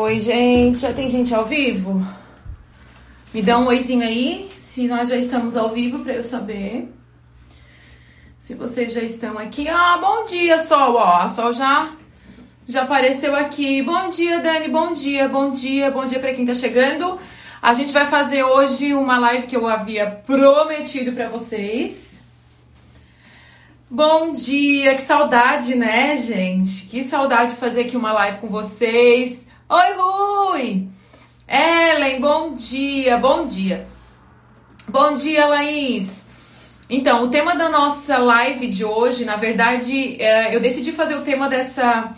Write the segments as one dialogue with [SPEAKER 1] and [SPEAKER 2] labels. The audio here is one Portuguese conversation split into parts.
[SPEAKER 1] Oi, gente. Já tem gente ao vivo? Me dá um oizinho aí, se nós já estamos ao vivo para eu saber. Se vocês já estão aqui. Ah, bom dia, Sol. Ó, a Sol já já apareceu aqui. Bom dia, Dani. Bom dia, bom dia, bom dia para quem tá chegando. A gente vai fazer hoje uma live que eu havia prometido para vocês. Bom dia, que saudade, né, gente? Que saudade de fazer aqui uma live com vocês. Oi, Rui! Ellen, bom dia, bom dia. Bom dia, Laís. Então, o tema da nossa live de hoje, na verdade, é, eu decidi fazer o tema dessa,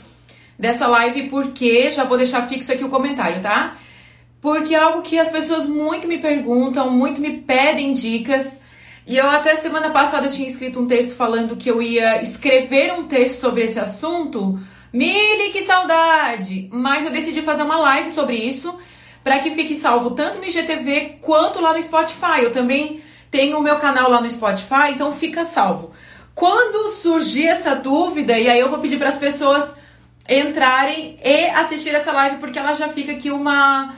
[SPEAKER 1] dessa live porque, já vou deixar fixo aqui o comentário, tá? Porque é algo que as pessoas muito me perguntam, muito me pedem dicas. E eu até semana passada tinha escrito um texto falando que eu ia escrever um texto sobre esse assunto, Mili, que saudade! Mas eu decidi fazer uma live sobre isso para que fique salvo tanto no IGTV quanto lá no Spotify. Eu também tenho o meu canal lá no Spotify, então fica salvo. Quando surgir essa dúvida, e aí eu vou pedir para as pessoas entrarem e assistir essa live, porque ela já fica aqui uma.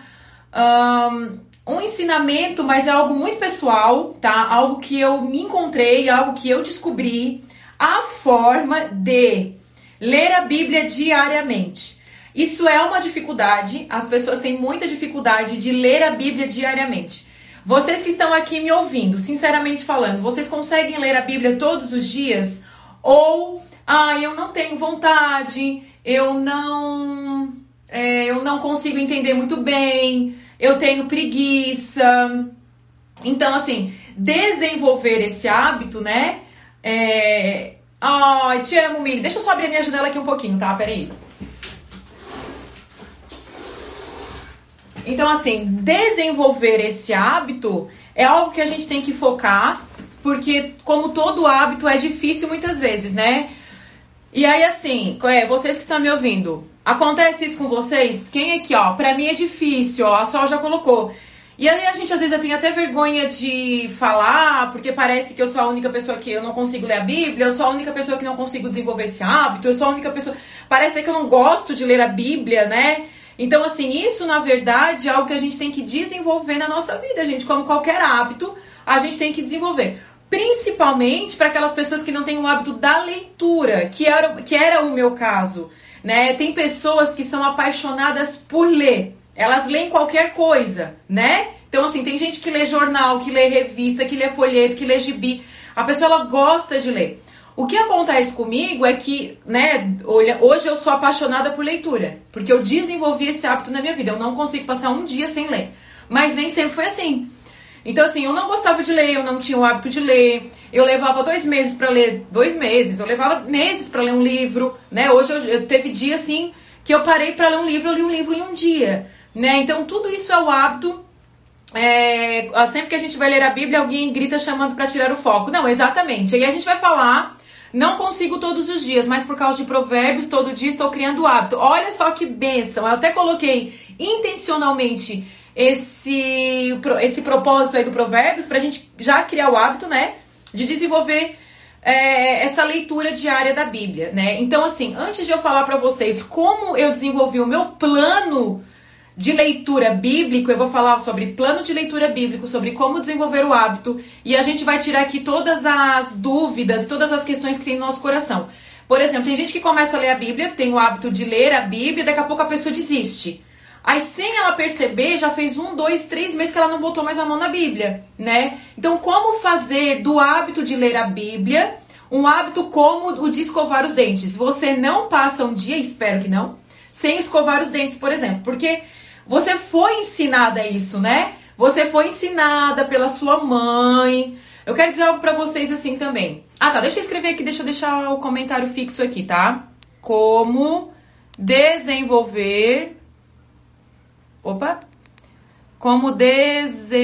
[SPEAKER 1] Um, um ensinamento, mas é algo muito pessoal, tá? Algo que eu me encontrei, algo que eu descobri, a forma de ler a Bíblia diariamente. Isso é uma dificuldade, as pessoas têm muita dificuldade de ler a Bíblia diariamente. Vocês que estão aqui me ouvindo, sinceramente falando, vocês conseguem ler a Bíblia todos os dias? Ou, ah, eu não tenho vontade, eu não, é, eu não consigo entender muito bem, eu tenho preguiça. Então, assim, desenvolver esse hábito, né? É, Ai, te amo, Mili. Deixa eu só abrir a minha janela aqui um pouquinho, tá? Peraí. Então, assim, desenvolver esse hábito é algo que a gente tem que focar, porque, como todo hábito, é difícil muitas vezes, né? E aí, assim, é, vocês que estão me ouvindo, acontece isso com vocês? Quem aqui, ó, pra mim é difícil, ó, a Sol já colocou. E aí a gente às vezes tem até vergonha de falar, porque parece que eu sou a única pessoa que eu não consigo ler a Bíblia, eu sou a única pessoa que não consigo desenvolver esse hábito, eu sou a única pessoa. Parece que eu não gosto de ler a Bíblia, né? Então, assim, isso na verdade é algo que a gente tem que desenvolver na nossa vida, gente. Como qualquer hábito, a gente tem que desenvolver. Principalmente para aquelas pessoas que não têm o hábito da leitura, que era, que era o meu caso. Né? Tem pessoas que são apaixonadas por ler. Elas leem qualquer coisa, né? Então, assim, tem gente que lê jornal, que lê revista, que lê folheto, que lê gibi. A pessoa, ela gosta de ler. O que acontece comigo é que, né, hoje eu sou apaixonada por leitura, porque eu desenvolvi esse hábito na minha vida. Eu não consigo passar um dia sem ler. Mas nem sempre foi assim. Então, assim, eu não gostava de ler, eu não tinha o hábito de ler. Eu levava dois meses para ler, dois meses, eu levava meses para ler um livro, né? Hoje eu, eu teve dia assim que eu parei para ler um livro, eu li um livro em um dia. Né? Então, tudo isso é o hábito. É, sempre que a gente vai ler a Bíblia, alguém grita chamando para tirar o foco. Não, exatamente. Aí a gente vai falar. Não consigo todos os dias, mas por causa de provérbios, todo dia estou criando o hábito. Olha só que bênção. Eu até coloquei intencionalmente esse, esse propósito aí do provérbios para a gente já criar o hábito, né? De desenvolver é, essa leitura diária da Bíblia, né? Então, assim, antes de eu falar para vocês como eu desenvolvi o meu plano de leitura bíblico, eu vou falar sobre plano de leitura bíblico, sobre como desenvolver o hábito, e a gente vai tirar aqui todas as dúvidas, todas as questões que tem no nosso coração. Por exemplo, tem gente que começa a ler a Bíblia, tem o hábito de ler a Bíblia, daqui a pouco a pessoa desiste. Aí, sem ela perceber, já fez um, dois, três meses que ela não botou mais a mão na Bíblia, né? Então, como fazer do hábito de ler a Bíblia um hábito como o de escovar os dentes? Você não passa um dia, espero que não, sem escovar os dentes, por exemplo, porque você foi ensinada isso, né? Você foi ensinada pela sua mãe. Eu quero dizer algo para vocês assim também. Ah, tá. Deixa eu escrever aqui, deixa eu deixar o comentário fixo aqui, tá? Como desenvolver. Opa! Como desenvolver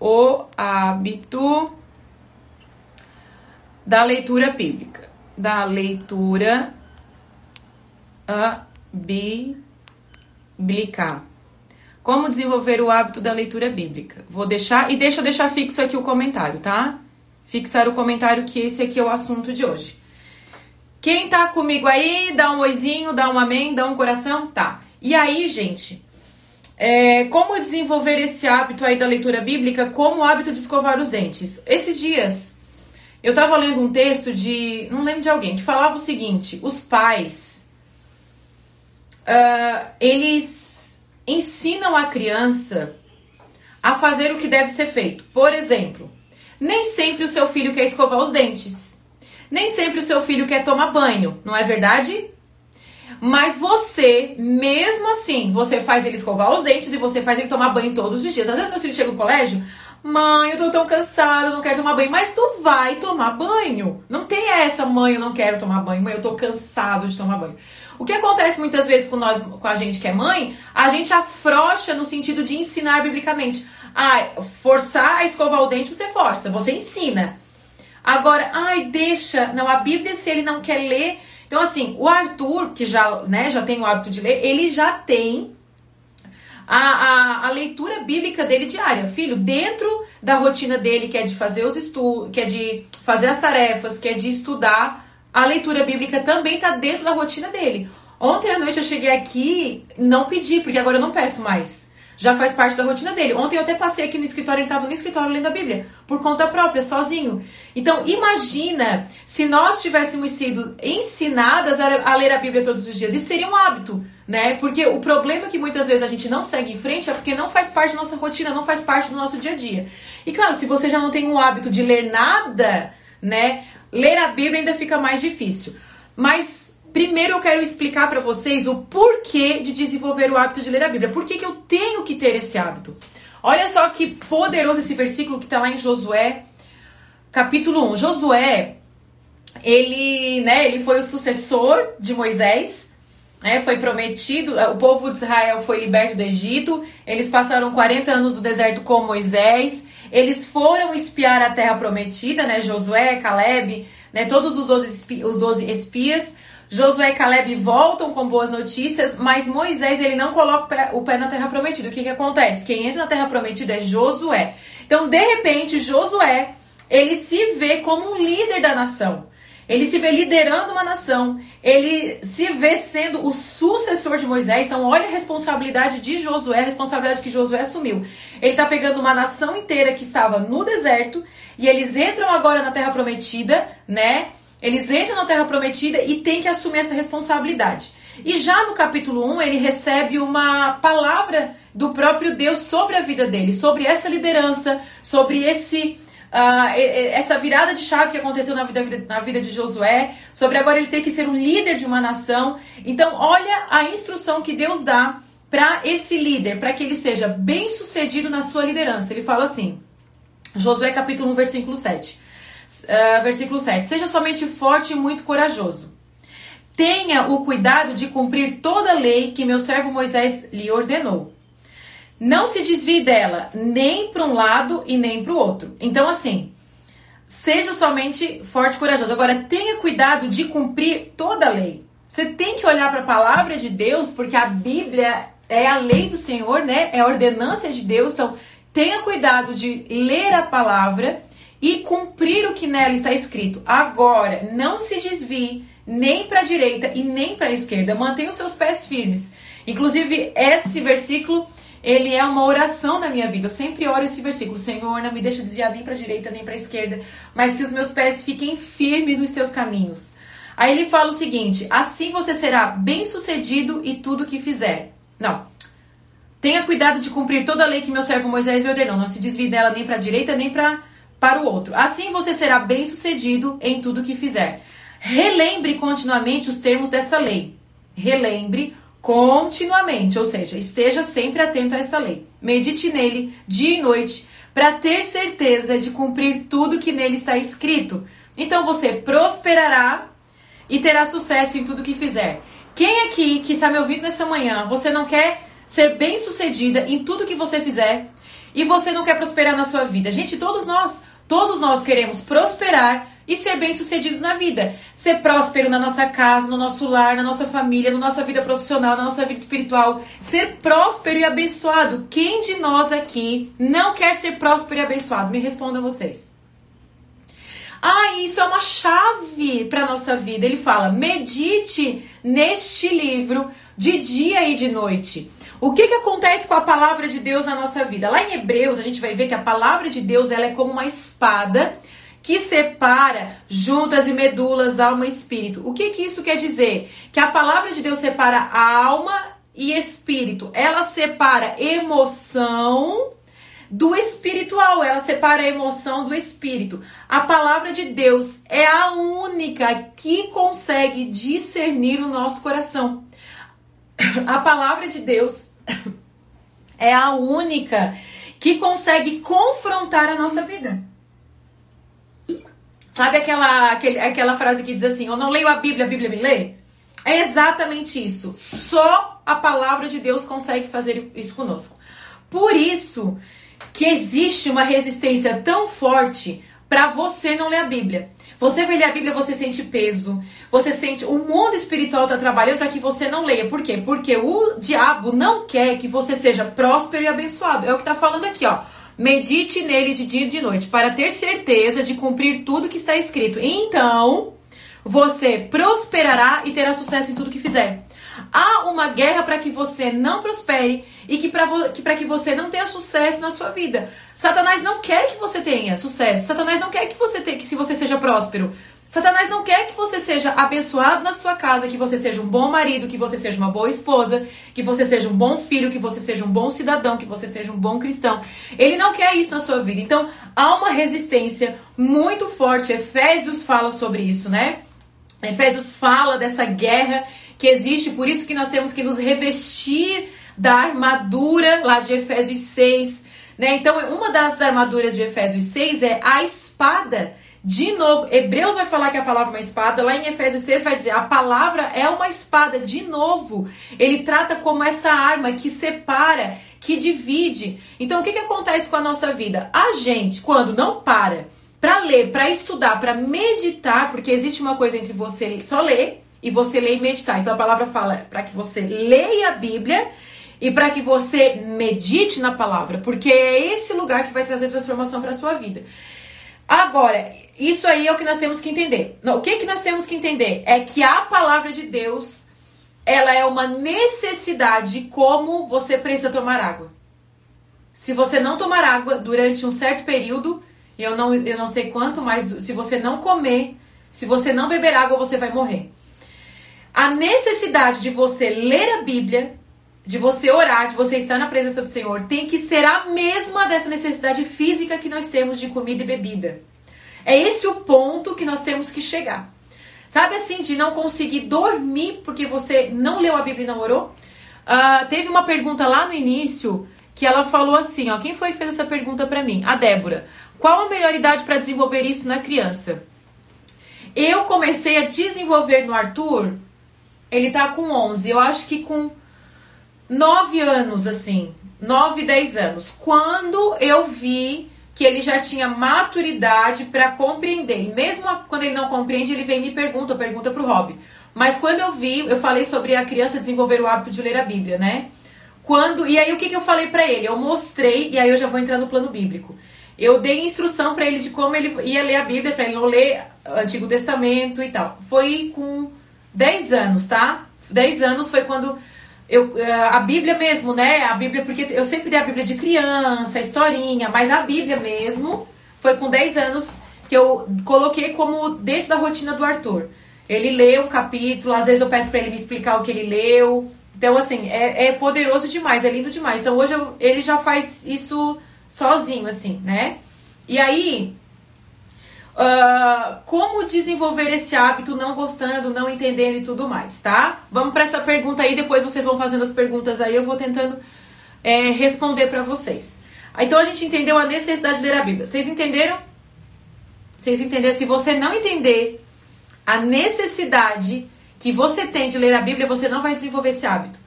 [SPEAKER 1] o hábito da leitura bíblica. Da leitura a bíblica bíblica. Como desenvolver o hábito da leitura bíblica? Vou deixar e deixa eu deixar fixo aqui o comentário, tá? Fixar o comentário que esse aqui é o assunto de hoje. Quem tá comigo aí, dá um oizinho, dá um amém, dá um coração, tá? E aí, gente, é, como desenvolver esse hábito aí da leitura bíblica como o hábito de escovar os dentes? Esses dias eu estava lendo um texto de, não lembro de alguém, que falava o seguinte: os pais, uh, eles ensinam a criança a fazer o que deve ser feito. Por exemplo, nem sempre o seu filho quer escovar os dentes. Nem sempre o seu filho quer tomar banho, não é verdade? Mas você, mesmo assim, você faz ele escovar os dentes e você faz ele tomar banho todos os dias. Às vezes meu filho chega no colégio, mãe, eu tô tão cansado, não quero tomar banho. Mas tu vai tomar banho. Não tem essa, mãe, eu não quero tomar banho, mãe, eu tô cansado de tomar banho. O que acontece muitas vezes com nós, com a gente que é mãe, a gente afrouxa no sentido de ensinar biblicamente. Ah, forçar a escovar o dente, você força, você ensina. Agora, ai, deixa. Não, a Bíblia, se ele não quer ler. Então, assim, o Arthur, que já, né, já tem o hábito de ler, ele já tem a, a, a, leitura bíblica dele diária. Filho, dentro da rotina dele, que é de fazer os estudos, que é de fazer as tarefas, que é de estudar, a leitura bíblica também está dentro da rotina dele. Ontem à noite eu cheguei aqui, não pedi, porque agora eu não peço mais já faz parte da rotina dele. Ontem eu até passei aqui no escritório, ele estava no escritório lendo a Bíblia, por conta própria, sozinho. Então, imagina se nós tivéssemos sido ensinadas a, ler a Bíblia todos os dias. Isso seria um hábito, né? Porque o problema que muitas vezes a gente não segue em frente é porque não faz parte da nossa rotina, não faz parte do nosso dia a dia. E claro, se você já não tem um hábito de ler nada, né? Ler a Bíblia ainda fica mais difícil. Mas Primeiro eu quero explicar para vocês o porquê de desenvolver o hábito de ler a Bíblia. Por que, que eu tenho que ter esse hábito? Olha só que poderoso esse versículo que está lá em Josué, capítulo 1. Josué, ele, né, ele foi o sucessor de Moisés, né, foi prometido, o povo de Israel foi liberto do Egito, eles passaram 40 anos no deserto com Moisés, eles foram espiar a terra prometida, né, Josué, Caleb, né, todos os 12, os 12 espias, Josué e Caleb voltam com boas notícias, mas Moisés ele não coloca o pé na terra prometida. O que, que acontece? Quem entra na terra prometida é Josué. Então, de repente, Josué ele se vê como um líder da nação. Ele se vê liderando uma nação, ele se vê sendo o sucessor de Moisés. Então, olha a responsabilidade de Josué, a responsabilidade que Josué assumiu. Ele está pegando uma nação inteira que estava no deserto e eles entram agora na terra prometida, né? Eles entram na Terra Prometida e têm que assumir essa responsabilidade. E já no capítulo 1, ele recebe uma palavra do próprio Deus sobre a vida dele, sobre essa liderança, sobre esse uh, essa virada de chave que aconteceu na vida, na vida de Josué, sobre agora ele ter que ser um líder de uma nação. Então, olha a instrução que Deus dá para esse líder, para que ele seja bem sucedido na sua liderança. Ele fala assim, Josué capítulo 1, versículo 7 uh, versículo 7. Seja somente forte e muito corajoso. Tenha o cuidado de cumprir toda a lei que meu servo Moisés lhe ordenou. Não se desvie dela, nem para um lado e nem para o outro. Então, assim, seja somente forte e corajoso. Agora, tenha cuidado de cumprir toda a lei. Você tem que olhar para a palavra de Deus, porque a Bíblia é a lei do Senhor, né? É a ordenança de Deus. Então, tenha cuidado de ler a palavra e cumprir o que nela está escrito. Agora, não se desvie nem para a direita e nem para a esquerda. Mantenha os seus pés firmes. Inclusive, esse versículo, ele é uma oração na minha vida. Eu sempre oro esse versículo. Senhor, não me deixe desviar nem para a direita nem para a esquerda, mas que os meus pés fiquem firmes nos teus caminhos. Aí ele fala o seguinte: assim você será bem-sucedido e tudo que fizer. Não. Tenha cuidado de cumprir toda a lei que meu servo Moisés me ordenou. Não se desvie dela nem para a direita nem para para o outro. Assim você será bem-sucedido em tudo que fizer. Relembre continuamente os termos dessa lei. Relembre continuamente, ou seja, esteja sempre atento a essa lei. Medite nele dia e noite para ter certeza de cumprir tudo que nele está escrito. Então você prosperará e terá sucesso em tudo que fizer. Quem aqui que está me ouvindo nessa manhã, você não quer ser bem-sucedida em tudo que você fizer e você não quer prosperar na sua vida? Gente, todos nós Todos nós queremos prosperar e ser bem-sucedidos na vida. Ser próspero na nossa casa, no nosso lar, na nossa família, na nossa vida profissional, na nossa vida espiritual. Ser próspero e abençoado. Quem de nós aqui não quer ser próspero e abençoado? Me respondam vocês. Ah, isso é uma chave para nossa vida. Ele fala: medite neste livro de dia e de noite. O que, que acontece com a palavra de Deus na nossa vida? Lá em Hebreus, a gente vai ver que a palavra de Deus ela é como uma espada que separa juntas e medulas, alma e espírito. O que, que isso quer dizer? Que a palavra de Deus separa a alma e espírito. Ela separa emoção do espiritual, ela separa a emoção do espírito. A palavra de Deus é a única que consegue discernir o nosso coração. A palavra de Deus é a única que consegue confrontar a nossa vida. Sabe aquela, aquele, aquela frase que diz assim: Eu não leio a Bíblia, a Bíblia me lê? É exatamente isso. Só a palavra de Deus consegue fazer isso conosco. Por isso que existe uma resistência tão forte para você não ler a Bíblia. Você vai ler a Bíblia, você sente peso, você sente. O mundo espiritual está trabalhando para que você não leia. Por quê? Porque o diabo não quer que você seja próspero e abençoado. É o que está falando aqui, ó. Medite nele de dia e de noite, para ter certeza de cumprir tudo que está escrito. Então, você prosperará e terá sucesso em tudo que fizer. Há uma guerra para que você não prospere e que para que, que você não tenha sucesso na sua vida. Satanás não quer que você tenha sucesso. Satanás não quer que você tenha, que se você seja próspero. Satanás não quer que você seja abençoado na sua casa, que você seja um bom marido, que você seja uma boa esposa, que você seja um bom filho, que você seja um bom cidadão, que você seja um bom cristão. Ele não quer isso na sua vida. Então, há uma resistência muito forte. Efésios fala sobre isso, né? Efésios fala dessa guerra que existe, por isso que nós temos que nos revestir da armadura lá de Efésios 6. Né? Então, uma das armaduras de Efésios 6 é a espada. De novo, Hebreus vai falar que a palavra é uma espada, lá em Efésios 6 vai dizer a palavra é uma espada. De novo, ele trata como essa arma que separa, que divide. Então, o que, que acontece com a nossa vida? A gente, quando não para para ler, para estudar, para meditar, porque existe uma coisa entre você só ler e você ler e meditar. Então a palavra fala para que você leia a Bíblia e para que você medite na palavra, porque é esse lugar que vai trazer transformação para sua vida. Agora, isso aí é o que nós temos que entender. O que, que nós temos que entender? É que a palavra de Deus, ela é uma necessidade como você precisa tomar água. Se você não tomar água durante um certo período, eu não, eu não sei quanto, mas se você não comer, se você não beber água, você vai morrer. A necessidade de você ler a Bíblia, de você orar, de você estar na presença do Senhor, tem que ser a mesma dessa necessidade física que nós temos de comida e bebida. É esse o ponto que nós temos que chegar. Sabe assim, de não conseguir dormir porque você não leu a Bíblia e não orou? Uh, teve uma pergunta lá no início que ela falou assim, ó, quem foi que fez essa pergunta para mim? A Débora. Qual a melhor idade para desenvolver isso na criança? Eu comecei a desenvolver no Arthur, ele tá com 11, eu acho que com 9 anos, assim, 9, 10 anos. Quando eu vi que ele já tinha maturidade para compreender. E mesmo quando ele não compreende, ele vem e me pergunta, pergunta pro Rob. Mas quando eu vi, eu falei sobre a criança desenvolver o hábito de ler a Bíblia, né? Quando, e aí o que, que eu falei para ele? Eu mostrei, e aí eu já vou entrar no plano bíblico eu dei instrução para ele de como ele ia ler a Bíblia, para ele não ler o Antigo Testamento e tal. Foi com 10 anos, tá? 10 anos foi quando eu, eh, a Bíblia mesmo, né? A Bíblia, porque eu sempre dei a Bíblia de criança, historinha, mas a Bíblia mesmo foi com 10 anos que eu coloquei como dentro da rotina do Arthur. Ele lê um capítulo, às vezes eu peço para ele me explicar o que ele leu. Então, assim, é, é poderoso demais, é lindo demais. Então, hoje eu, ele já faz isso sozinho, assim, né? E aí, uh, como desenvolver esse hábito não gostando, não entendendo e tudo mais, tá? Vamos para essa pergunta aí, depois vocês vão fazendo as perguntas aí, eu vou tentando é, responder para vocês. Então a gente entendeu a necessidade de ler a Bíblia. Vocês entenderam? Vocês entenderam? Se você não entender a necessidade que você tem de ler a Bíblia, você não vai desenvolver esse hábito.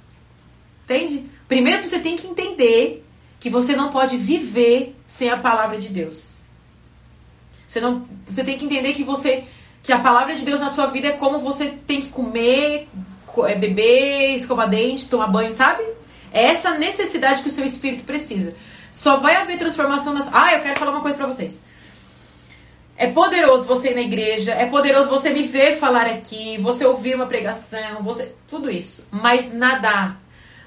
[SPEAKER 1] Entende? Primeiro você tem que entender que você não pode viver sem a palavra de Deus. Você não, você tem que entender que você que a palavra de Deus na sua vida é como você tem que comer, é, beber, escovar dente, tomar banho, sabe? É essa necessidade que o seu espírito precisa. Só vai haver transformação nas. Ah, eu quero falar uma coisa para vocês. É poderoso você ir na igreja, é poderoso você me ver falar aqui, você ouvir uma pregação, você tudo isso. Mas nada,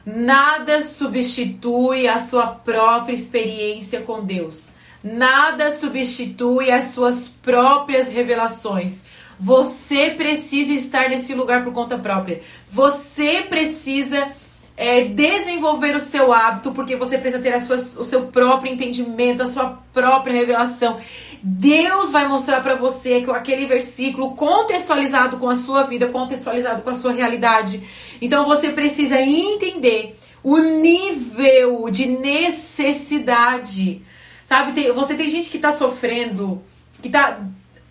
[SPEAKER 1] nada substitui a sua própria experiência com Deus. Nada substitui as suas próprias revelações. Você precisa estar nesse lugar por conta própria. Você precisa é, desenvolver o seu hábito, porque você precisa ter o seu próprio entendimento, a sua própria revelação. Deus vai mostrar para você aquele versículo contextualizado com a sua vida, contextualizado com a sua realidade. Então você precisa entender o nível de necessidade. Sabe, tem, você tem gente que tá sofrendo, que tá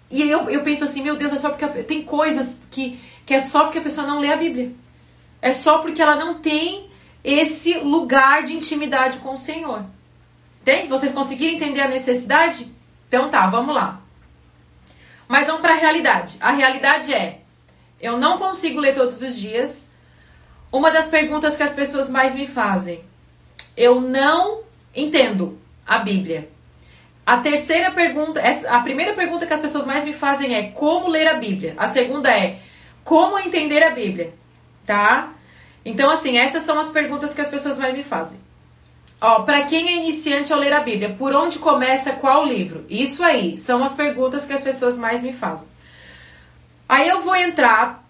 [SPEAKER 1] e eu, eu penso assim, meu Deus, é só porque tem coisas que, que é só porque a pessoa não lê a Bíblia. É só porque ela não tem esse lugar de intimidade com o Senhor. Entende? Vocês conseguiram entender a necessidade? Então tá, vamos lá. Mas vamos para a realidade. A realidade é: eu não consigo ler todos os dias. Uma das perguntas que as pessoas mais me fazem: eu não entendo a Bíblia. A terceira pergunta, a primeira pergunta que as pessoas mais me fazem é como ler a Bíblia. A segunda é como entender a Bíblia, tá? Então, assim, essas são as perguntas que as pessoas mais me fazem. Ó, para quem é iniciante ao ler a Bíblia, por onde começa qual livro? Isso aí são as perguntas que as pessoas mais me fazem. Aí eu vou entrar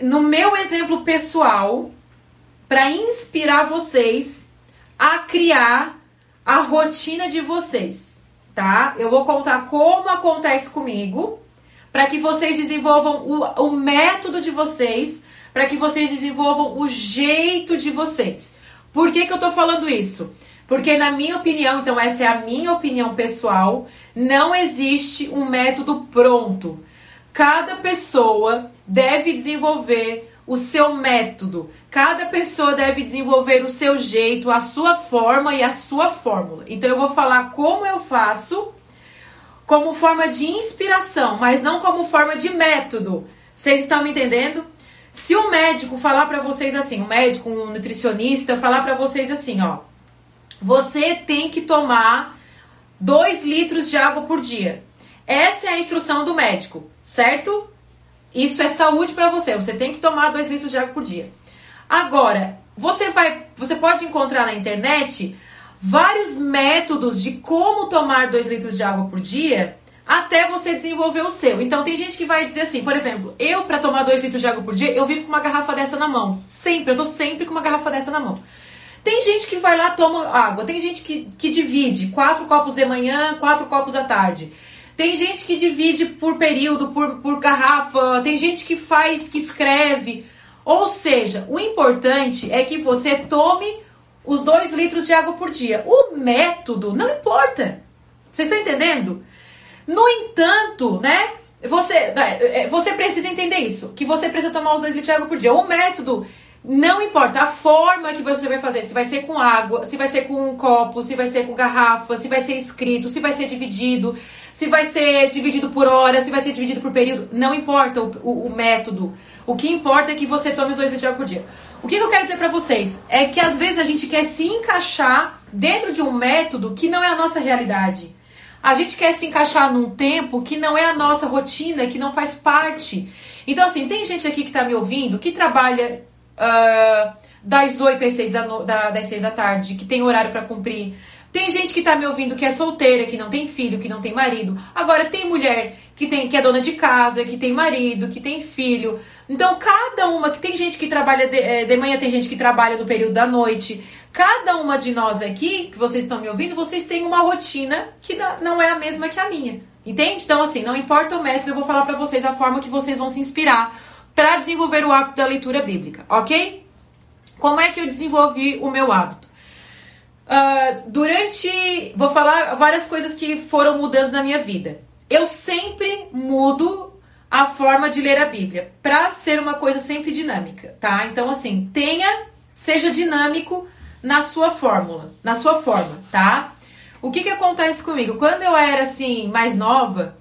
[SPEAKER 1] no meu exemplo pessoal para inspirar vocês a criar a rotina de vocês, tá? Eu vou contar como acontece comigo, para que vocês desenvolvam o, o método de vocês, para que vocês desenvolvam o jeito de vocês. Por que, que eu tô falando isso? Porque, na minha opinião, então, essa é a minha opinião pessoal, não existe um método pronto. Cada pessoa deve desenvolver o seu método. Cada pessoa deve desenvolver o seu jeito, a sua forma e a sua fórmula. Então eu vou falar como eu faço como forma de inspiração, mas não como forma de método. Vocês estão me entendendo? Se o médico falar para vocês assim, um médico, um nutricionista, falar para vocês assim, ó, você tem que tomar 2 litros de água por dia. Essa é a instrução do médico, certo? Isso é saúde para você. Você tem que tomar 2 litros de água por dia. Agora, você vai, você pode encontrar na internet vários métodos de como tomar 2 litros de água por dia até você desenvolver o seu. Então tem gente que vai dizer assim, por exemplo, eu para tomar 2 litros de água por dia, eu vivo com uma garrafa dessa na mão. Sempre, eu tô sempre com uma garrafa dessa na mão. Tem gente que vai lá toma água, tem gente que, que divide quatro copos de manhã, quatro copos à tarde. Tem gente que divide por período, por, por garrafa, tem gente que faz, que escreve. Ou seja, o importante é que você tome os dois litros de água por dia. O método não importa. Vocês estão entendendo? No entanto, né? Você, é, você precisa entender isso, que você precisa tomar os dois litros de água por dia. O método não importa a forma que você vai fazer, se vai ser com água, se vai ser com um copo, se vai ser com garrafa, se vai ser escrito, se vai ser dividido, se vai ser dividido por hora, se vai ser dividido por período, não importa o, o, o método. O que importa é que você tome os dois litros de água por dia. O que, que eu quero dizer para vocês? É que às vezes a gente quer se encaixar dentro de um método que não é a nossa realidade. A gente quer se encaixar num tempo que não é a nossa rotina, que não faz parte. Então, assim, tem gente aqui que está me ouvindo que trabalha uh, das 8 às 6 da, no, da, das 6 da tarde, que tem horário para cumprir. Tem gente que tá me ouvindo que é solteira, que não tem filho, que não tem marido. Agora tem mulher que tem que é dona de casa, que tem marido, que tem filho. Então cada uma, que tem gente que trabalha de, eh, de manhã, tem gente que trabalha no período da noite. Cada uma de nós aqui, que vocês estão me ouvindo, vocês têm uma rotina que não é a mesma que a minha. Entende? Então assim, não importa o método, eu vou falar para vocês a forma que vocês vão se inspirar para desenvolver o hábito da leitura bíblica, ok? Como é que eu desenvolvi o meu hábito? Uh, durante. Vou falar várias coisas que foram mudando na minha vida. Eu sempre mudo a forma de ler a Bíblia para ser uma coisa sempre dinâmica, tá? Então, assim, tenha, seja dinâmico na sua fórmula, na sua forma, tá? O que que acontece comigo? Quando eu era assim mais nova,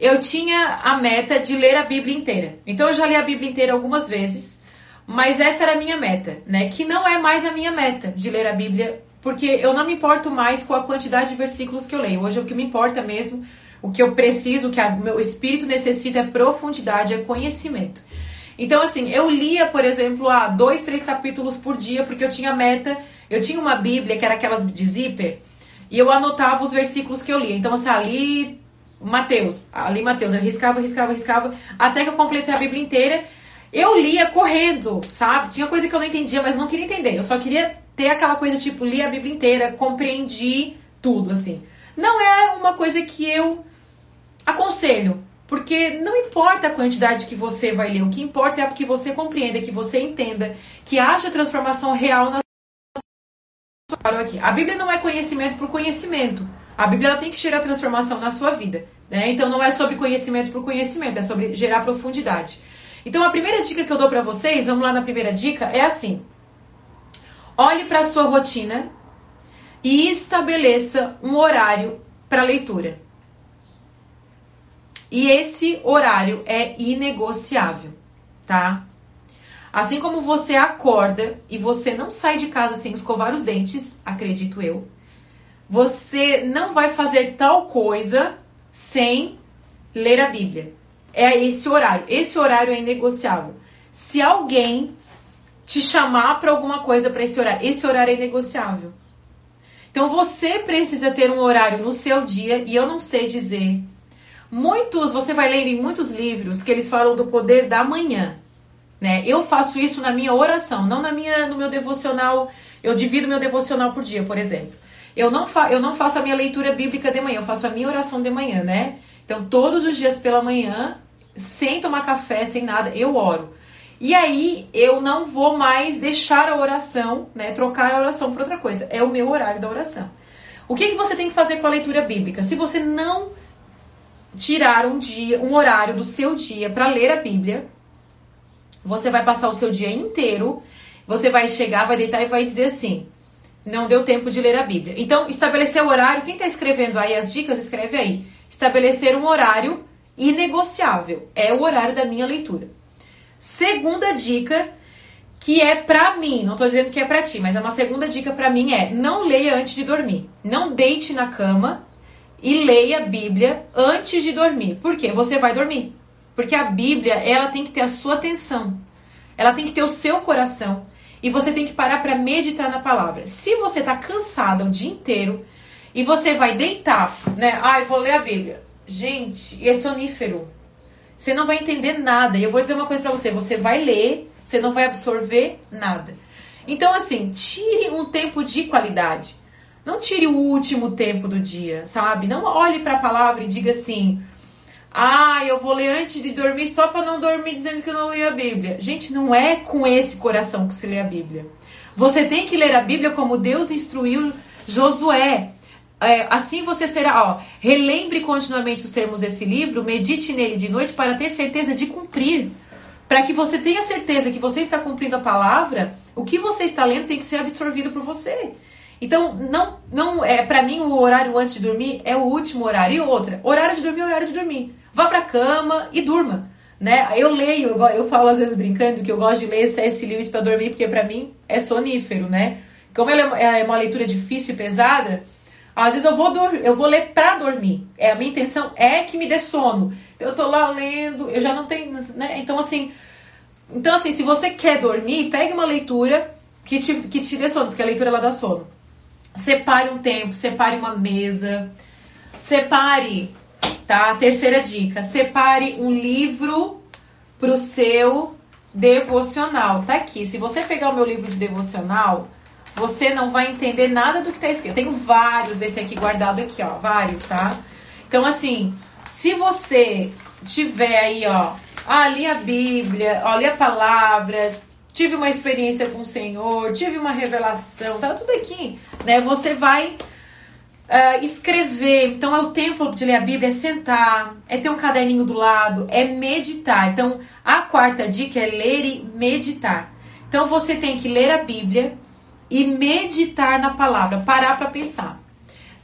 [SPEAKER 1] eu tinha a meta de ler a Bíblia inteira. Então eu já li a Bíblia inteira algumas vezes, mas essa era a minha meta, né? Que não é mais a minha meta de ler a Bíblia porque eu não me importo mais com a quantidade de versículos que eu leio. Hoje o que me importa mesmo, O que eu preciso, o que o meu espírito necessita é profundidade, é conhecimento. Então, assim, eu lia, por exemplo, ah, dois, três capítulos por dia, porque eu tinha meta. Eu tinha uma Bíblia, que era aquelas de zíper, e eu anotava os versículos que eu lia. Então, assim, ali Mateus, ali Mateus, eu riscava, riscava, riscava, até que eu completei a Bíblia inteira. Eu lia correndo, sabe? Tinha coisa que eu não entendia, mas não queria entender. Eu só queria ter aquela coisa tipo, li a Bíblia inteira, compreendi tudo, assim. Não é uma coisa que eu aconselho, porque não importa a quantidade que você vai ler, o que importa é que você compreenda, que você entenda, que haja transformação real na aqui. A Bíblia não é conhecimento por conhecimento. A Bíblia tem que gerar transformação na sua vida. Né? Então não é sobre conhecimento por conhecimento, é sobre gerar profundidade. Então a primeira dica que eu dou para vocês, vamos lá na primeira dica, é assim: olhe para a sua rotina e estabeleça um horário para leitura. E esse horário é inegociável, tá? Assim como você acorda e você não sai de casa sem escovar os dentes, acredito eu, você não vai fazer tal coisa sem ler a Bíblia. É esse horário. Esse horário é inegociável. Se alguém te chamar para alguma coisa para esse horário, esse horário é inegociável. Então você precisa ter um horário no seu dia e eu não sei dizer. Muitos, você vai ler em muitos livros que eles falam do poder da manhã. Né? Eu faço isso na minha oração, não na minha, no meu devocional. Eu divido meu devocional por dia, por exemplo. Eu não, fa eu não faço a minha leitura bíblica de manhã, eu faço a minha oração de manhã, né? Então, todos os dias pela manhã, sem tomar café, sem nada, eu oro. E aí, eu não vou mais deixar a oração, né? Trocar a oração por outra coisa. É o meu horário da oração. O que, que você tem que fazer com a leitura bíblica? Se você não tirar um dia, um horário do seu dia para ler a Bíblia, você vai passar o seu dia inteiro, você vai chegar, vai deitar e vai dizer assim: não deu tempo de ler a Bíblia. Então, estabelecer o horário, quem está escrevendo aí as dicas, escreve aí. Estabelecer um horário inegociável. É o horário da minha leitura. Segunda dica, que é pra mim, não estou dizendo que é pra ti, mas é uma segunda dica pra mim é: não leia antes de dormir. Não deite na cama e leia a Bíblia antes de dormir. Por quê? Você vai dormir. Porque a Bíblia, ela tem que ter a sua atenção. Ela tem que ter o seu coração e você tem que parar para meditar na palavra. Se você está cansada o dia inteiro e você vai deitar, né? Ai, ah, vou ler a Bíblia. Gente, é sonífero. Você não vai entender nada. E eu vou dizer uma coisa para você: você vai ler, você não vai absorver nada. Então, assim, tire um tempo de qualidade. Não tire o último tempo do dia, sabe? Não olhe para a palavra e diga assim: ah, eu vou ler antes de dormir só para não dormir dizendo que eu não leio a Bíblia. Gente, não é com esse coração que se lê a Bíblia. Você tem que ler a Bíblia como Deus instruiu Josué. É, assim você será, ó, relembre continuamente os termos desse livro, medite nele de noite para ter certeza de cumprir. Para que você tenha certeza que você está cumprindo a palavra, o que você está lendo tem que ser absorvido por você. Então, não, não é para mim o horário antes de dormir é o último horário. E outra, horário de dormir é horário de dormir. Vá para cama e durma. Né? Eu leio, eu, eu falo às vezes brincando que eu gosto de ler C.S. Lewis para dormir, porque para mim é sonífero, né? Como ela é, é uma leitura difícil e pesada, às vezes eu vou, eu vou ler para dormir. É, a minha intenção é que me dê sono. Eu tô lá lendo, eu já não tenho. Né? Então, assim. Então, assim, se você quer dormir, pegue uma leitura que te, que te dê sono, porque a leitura ela dá sono. Separe um tempo, separe uma mesa, separe tá? Terceira dica: separe um livro para o seu devocional. Tá aqui. Se você pegar o meu livro de devocional, você não vai entender nada do que tá escrito. Eu tenho vários desse aqui guardado aqui, ó, vários, tá? Então, assim, se você tiver aí, ó, ah, li a Bíblia, li a palavra, tive uma experiência com o Senhor, tive uma revelação, tá tudo aqui, né? Você vai Uh, escrever, então é o tempo de ler a Bíblia, é sentar, é ter um caderninho do lado, é meditar. Então, a quarta dica é ler e meditar. Então, você tem que ler a Bíblia e meditar na palavra, parar para pensar.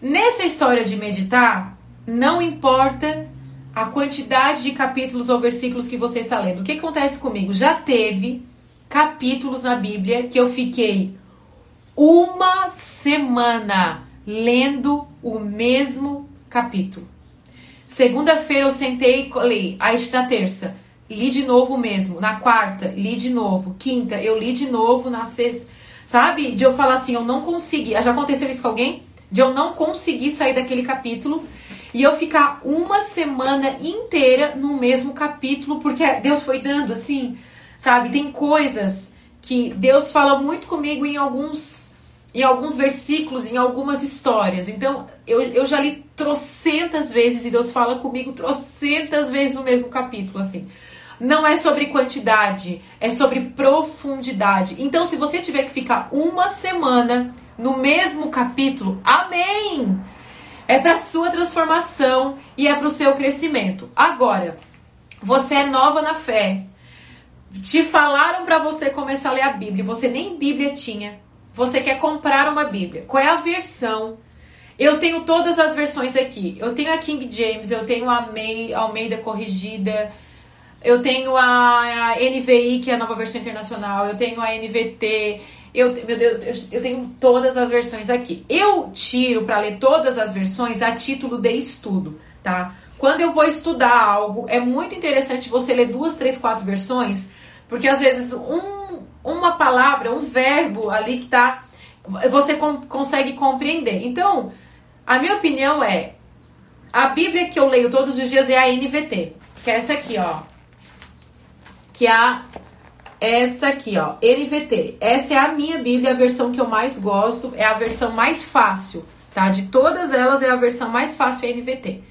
[SPEAKER 1] Nessa história de meditar, não importa a quantidade de capítulos ou versículos que você está lendo. O que acontece comigo? Já teve capítulos na Bíblia que eu fiquei uma semana lendo o mesmo capítulo. Segunda-feira eu sentei e li. Aí na terça, li de novo mesmo. Na quarta, li de novo. Quinta, eu li de novo. Na sexta, sabe? De eu falar assim, eu não consegui. Já aconteceu isso com alguém? De eu não conseguir sair daquele capítulo e eu ficar uma semana inteira no mesmo capítulo, porque Deus foi dando assim, sabe? Tem coisas que Deus fala muito comigo em alguns em alguns versículos, em algumas histórias. Então, eu, eu já li trocentas vezes e Deus fala comigo trocentas vezes no mesmo capítulo, assim. Não é sobre quantidade, é sobre profundidade. Então, se você tiver que ficar uma semana no mesmo capítulo, amém! É para sua transformação e é para o seu crescimento. Agora, você é nova na fé. Te falaram para você começar a ler a Bíblia, você nem Bíblia tinha. Você quer comprar uma Bíblia. Qual é a versão? Eu tenho todas as versões aqui. Eu tenho a King James, eu tenho a Almeida Corrigida, eu tenho a, a, NVI, que é a nova versão internacional, eu tenho a NVT, eu, meu Deus, eu tenho todas as versões aqui. Eu tiro para ler todas as versões a título de estudo, tá? Quando eu vou estudar algo, é muito interessante você ler duas, três, quatro versões, porque às vezes um, uma palavra, um verbo ali que tá, você com, consegue compreender. Então, a minha opinião é, a Bíblia que eu leio todos os dias é a NVT, que é essa aqui, ó. Que é a essa aqui, ó, NVT. Essa é a minha Bíblia, a versão que eu mais gosto, é a versão mais fácil, tá? De todas elas é a versão mais fácil, é a NVT.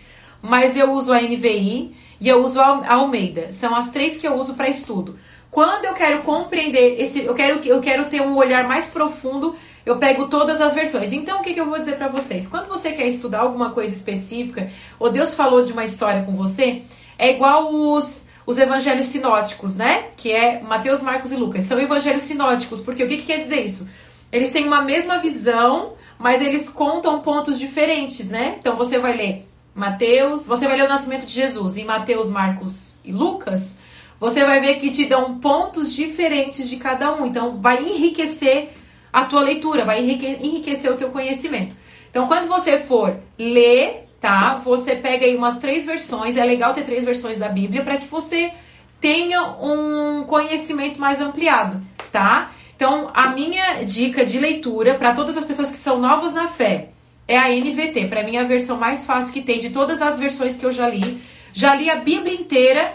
[SPEAKER 1] Mas eu uso a NVI e eu uso a Almeida. São as três que eu uso para estudo. Quando eu quero compreender esse, eu quero, eu quero ter um olhar mais profundo, eu pego todas as versões. Então, o que, que eu vou dizer para vocês? Quando você quer estudar alguma coisa específica, ou Deus falou de uma história com você, é igual os, os evangelhos sinóticos, né? Que é Mateus, Marcos e Lucas. São evangelhos sinóticos, porque o que, que quer dizer isso? Eles têm uma mesma visão, mas eles contam pontos diferentes, né? Então você vai ler Mateus, você vai ler o nascimento de Jesus em Mateus, Marcos e Lucas, você vai ver que te dão pontos diferentes de cada um. Então, vai enriquecer a tua leitura, vai enriquecer o teu conhecimento. Então, quando você for ler, tá? Você pega aí umas três versões. É legal ter três versões da Bíblia para que você tenha um conhecimento mais ampliado, tá? Então, a minha dica de leitura para todas as pessoas que são novas na fé é a NVT. Para mim, é a versão mais fácil que tem de todas as versões que eu já li. Já li a Bíblia inteira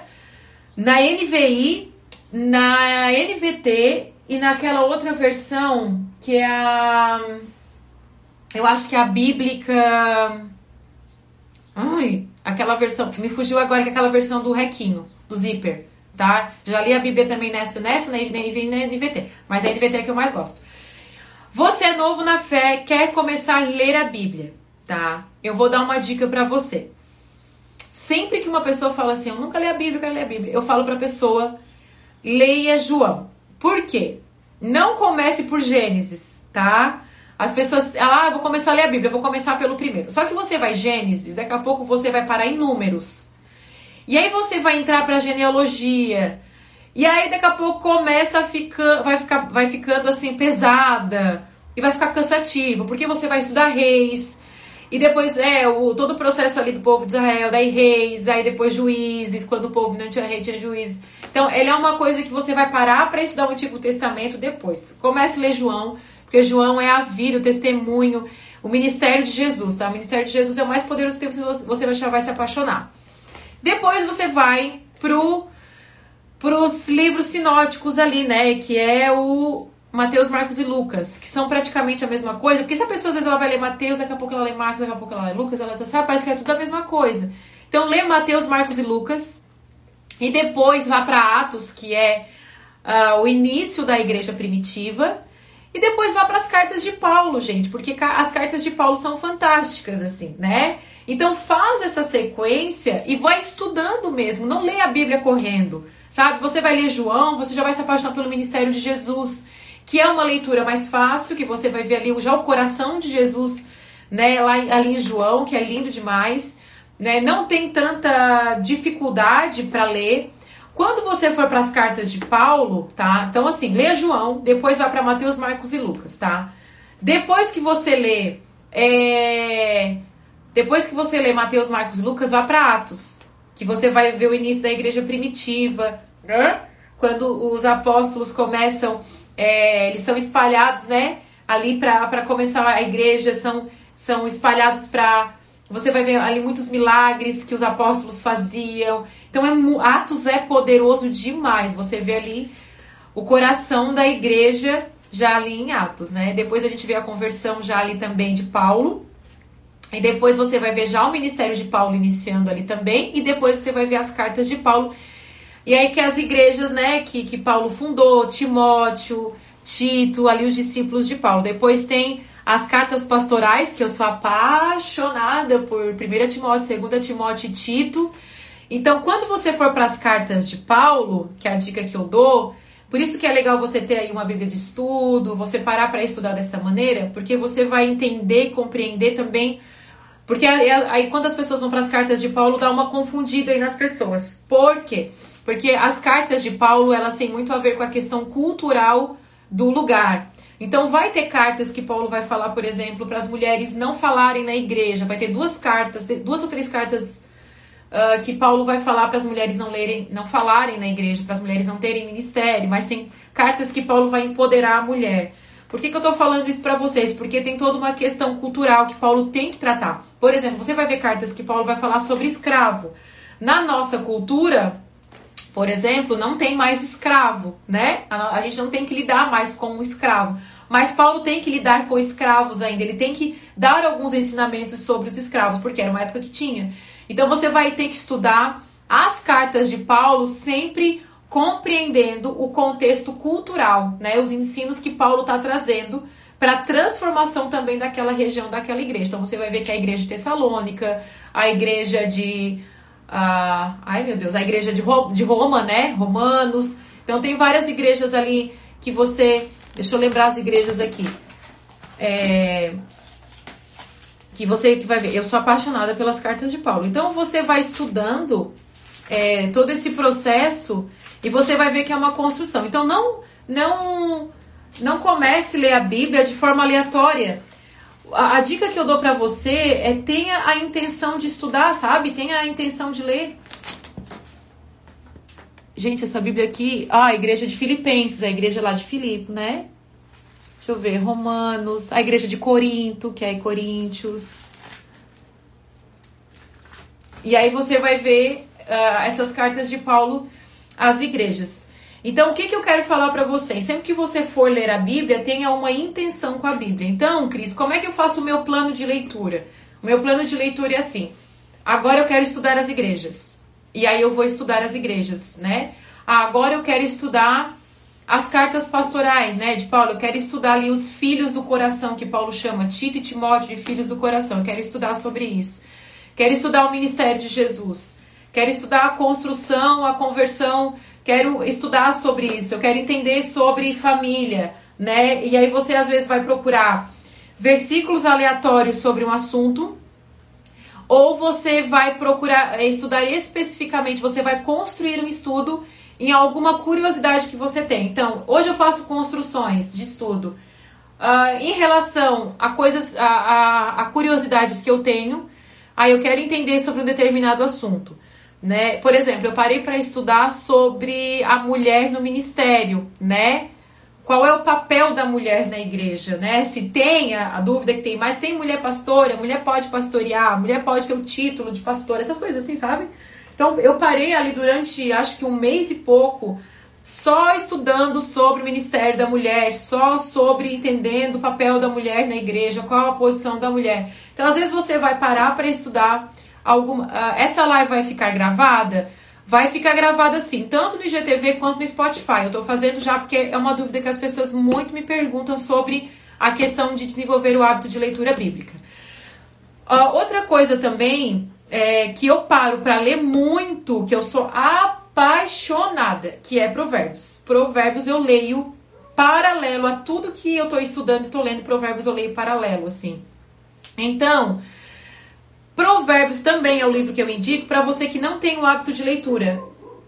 [SPEAKER 1] na NVI, na NVT e naquela outra versão que é a. Eu acho que é a bíblica. Ai, aquela versão. Me fugiu agora que é aquela versão do Requino, do Zipper, tá? Já li a Bíblia também nessa, nessa, na NVI na NVT. Mas a NVT é a que eu mais gosto. Você é novo na fé, quer começar a ler a Bíblia, tá? Eu vou dar uma dica para você. Sempre que uma pessoa fala assim, eu nunca li a Bíblia, eu quero ler a Bíblia, eu falo para a pessoa, leia João. Por quê? Não comece por Gênesis, tá? As pessoas, ah, vou começar a ler a Bíblia, vou começar pelo primeiro. Só que você vai Gênesis, daqui a pouco você vai parar em números. E aí você vai entrar para genealogia. E aí daqui a pouco começa a ficar, vai ficar, vai ficando assim pesada e vai ficar cansativo, porque você vai estudar reis, e depois, é, o, todo o processo ali do povo de Israel, daí reis, aí depois juízes, quando o povo não tinha rei, tinha juízes. Então, ele é uma coisa que você vai parar para estudar o Antigo Testamento depois. Comece a ler João, porque João é a vida, o testemunho, o ministério de Jesus, tá? O ministério de Jesus é o mais poderoso que você já vai se apaixonar. Depois você vai pro os livros sinóticos ali, né? Que é o Mateus, Marcos e Lucas, que são praticamente a mesma coisa, porque se a pessoa às vezes ela vai ler Mateus, daqui a pouco ela lê Marcos, daqui a pouco ela lê Lucas, ela sabe, parece que é tudo a mesma coisa. Então lê Mateus, Marcos e Lucas, e depois vá para Atos, que é uh, o início da igreja primitiva, e depois vá para as cartas de Paulo, gente, porque as cartas de Paulo são fantásticas, assim, né? Então faz essa sequência e vai estudando mesmo, não lê a Bíblia correndo, sabe? Você vai ler João, você já vai se apaixonar pelo ministério de Jesus que é uma leitura mais fácil, que você vai ver ali já o coração de Jesus, né, lá ali em João, que é lindo demais, né? Não tem tanta dificuldade para ler. Quando você for para as cartas de Paulo, tá? Então assim, lê João, depois vai para Mateus, Marcos e Lucas, tá? Depois que você lê é, Depois que você lê Mateus, Marcos e Lucas, vá para Atos, que você vai ver o início da igreja primitiva, né? quando os apóstolos começam, é, eles são espalhados, né? Ali para começar a igreja, são, são espalhados para. Você vai ver ali muitos milagres que os apóstolos faziam. Então, é, Atos é poderoso demais. Você vê ali o coração da igreja já ali em Atos, né? Depois a gente vê a conversão já ali também de Paulo. E depois você vai ver já o ministério de Paulo iniciando ali também. E depois você vai ver as cartas de Paulo. E aí que as igrejas, né, que, que Paulo fundou, Timóteo, Tito, ali os discípulos de Paulo. Depois tem as cartas pastorais, que eu sou apaixonada por 1 Timóteo, 2 Timóteo e Tito. Então, quando você for para as cartas de Paulo, que é a dica que eu dou, por isso que é legal você ter aí uma Bíblia de estudo, você parar para estudar dessa maneira, porque você vai entender e compreender também. Porque aí quando as pessoas vão para as cartas de Paulo, dá uma confundida aí nas pessoas. Por quê? Porque as cartas de Paulo, elas têm muito a ver com a questão cultural do lugar. Então vai ter cartas que Paulo vai falar, por exemplo, para as mulheres não falarem na igreja. Vai ter duas cartas, duas ou três cartas uh, que Paulo vai falar para as mulheres não lerem, não falarem na igreja, para as mulheres não terem ministério, mas tem cartas que Paulo vai empoderar a mulher. Por que, que eu estou falando isso para vocês? Porque tem toda uma questão cultural que Paulo tem que tratar. Por exemplo, você vai ver cartas que Paulo vai falar sobre escravo. Na nossa cultura, por exemplo, não tem mais escravo, né? A, gente não tem que lidar mais com um escravo. Mas Paulo tem que lidar com escravos ainda. Ele tem que dar alguns ensinamentos sobre os escravos, porque era uma época que tinha. Então você vai ter que estudar as cartas de Paulo sempre compreendendo o contexto cultural, né? Os ensinos que Paulo está trazendo para a transformação também daquela região, daquela igreja. Então você vai ver que a igreja de Tessalônica, a igreja de. Uh, ai meu Deus, a igreja de, de Roma, né? Romanos. Então tem várias igrejas ali que você. Deixa eu lembrar as igrejas aqui. É, que você que vai ver, eu sou apaixonada pelas cartas de Paulo. Então você vai estudando é, todo esse processo e você vai ver que é uma construção. Então não não não comece a ler a Bíblia de forma aleatória. A, a dica que eu dou para você é tenha a intenção de estudar, sabe? Tenha a intenção de ler. Gente, essa Bíblia aqui, ah, a igreja de Filipenses, a igreja lá de Filipe, né? Deixa eu ver, Romanos, a igreja de Corinto, que é Coríntios. E aí você vai ver uh, essas cartas de Paulo às igrejas. Então, o que, que eu quero falar para vocês? Sempre que você for ler a Bíblia, tenha uma intenção com a Bíblia. Então, Cris, como é que eu faço o meu plano de leitura? O meu plano de leitura é assim: agora eu quero estudar as igrejas. E aí eu vou estudar as igrejas, né? Ah, agora eu quero estudar as cartas pastorais, né, de Paulo, eu quero estudar ali os filhos do coração, que Paulo chama Tito e Timóteo de filhos do coração. Eu quero estudar sobre isso. Quero estudar o ministério de Jesus. Quero estudar a construção, a conversão. Quero estudar sobre isso. Eu quero entender sobre família, né? E aí você às vezes vai procurar versículos aleatórios sobre um assunto, ou você vai procurar estudar especificamente, você vai construir um estudo em alguma curiosidade que você tem. Então, hoje eu faço construções de estudo uh, em relação a coisas, a, a, a, curiosidades que eu tenho. Aí eu quero entender sobre um determinado assunto. Né? Por exemplo, eu parei para estudar sobre a mulher no ministério, né? Qual é o papel da mulher na igreja, né? Se tem a, a dúvida que tem, mas tem mulher pastora, mulher pode pastorear, mulher pode ter o título de pastora, essas coisas assim, sabe? Então eu parei ali durante acho que um mês e pouco só estudando sobre o ministério da mulher, só sobre entendendo o papel da mulher na igreja, qual a posição da mulher. Então às vezes você vai parar para estudar alguma. Uh, essa live vai ficar gravada? Vai ficar gravada sim, tanto no IGTV quanto no Spotify. Eu estou fazendo já porque é uma dúvida que as pessoas muito me perguntam sobre a questão de desenvolver o hábito de leitura bíblica. Uh, outra coisa também é, que eu paro para ler muito, que eu sou apaixonada, que é Provérbios. Provérbios eu leio paralelo a tudo que eu estou estudando e estou lendo Provérbios, eu leio paralelo, assim. Então, Provérbios também é o livro que eu indico para você que não tem o hábito de leitura.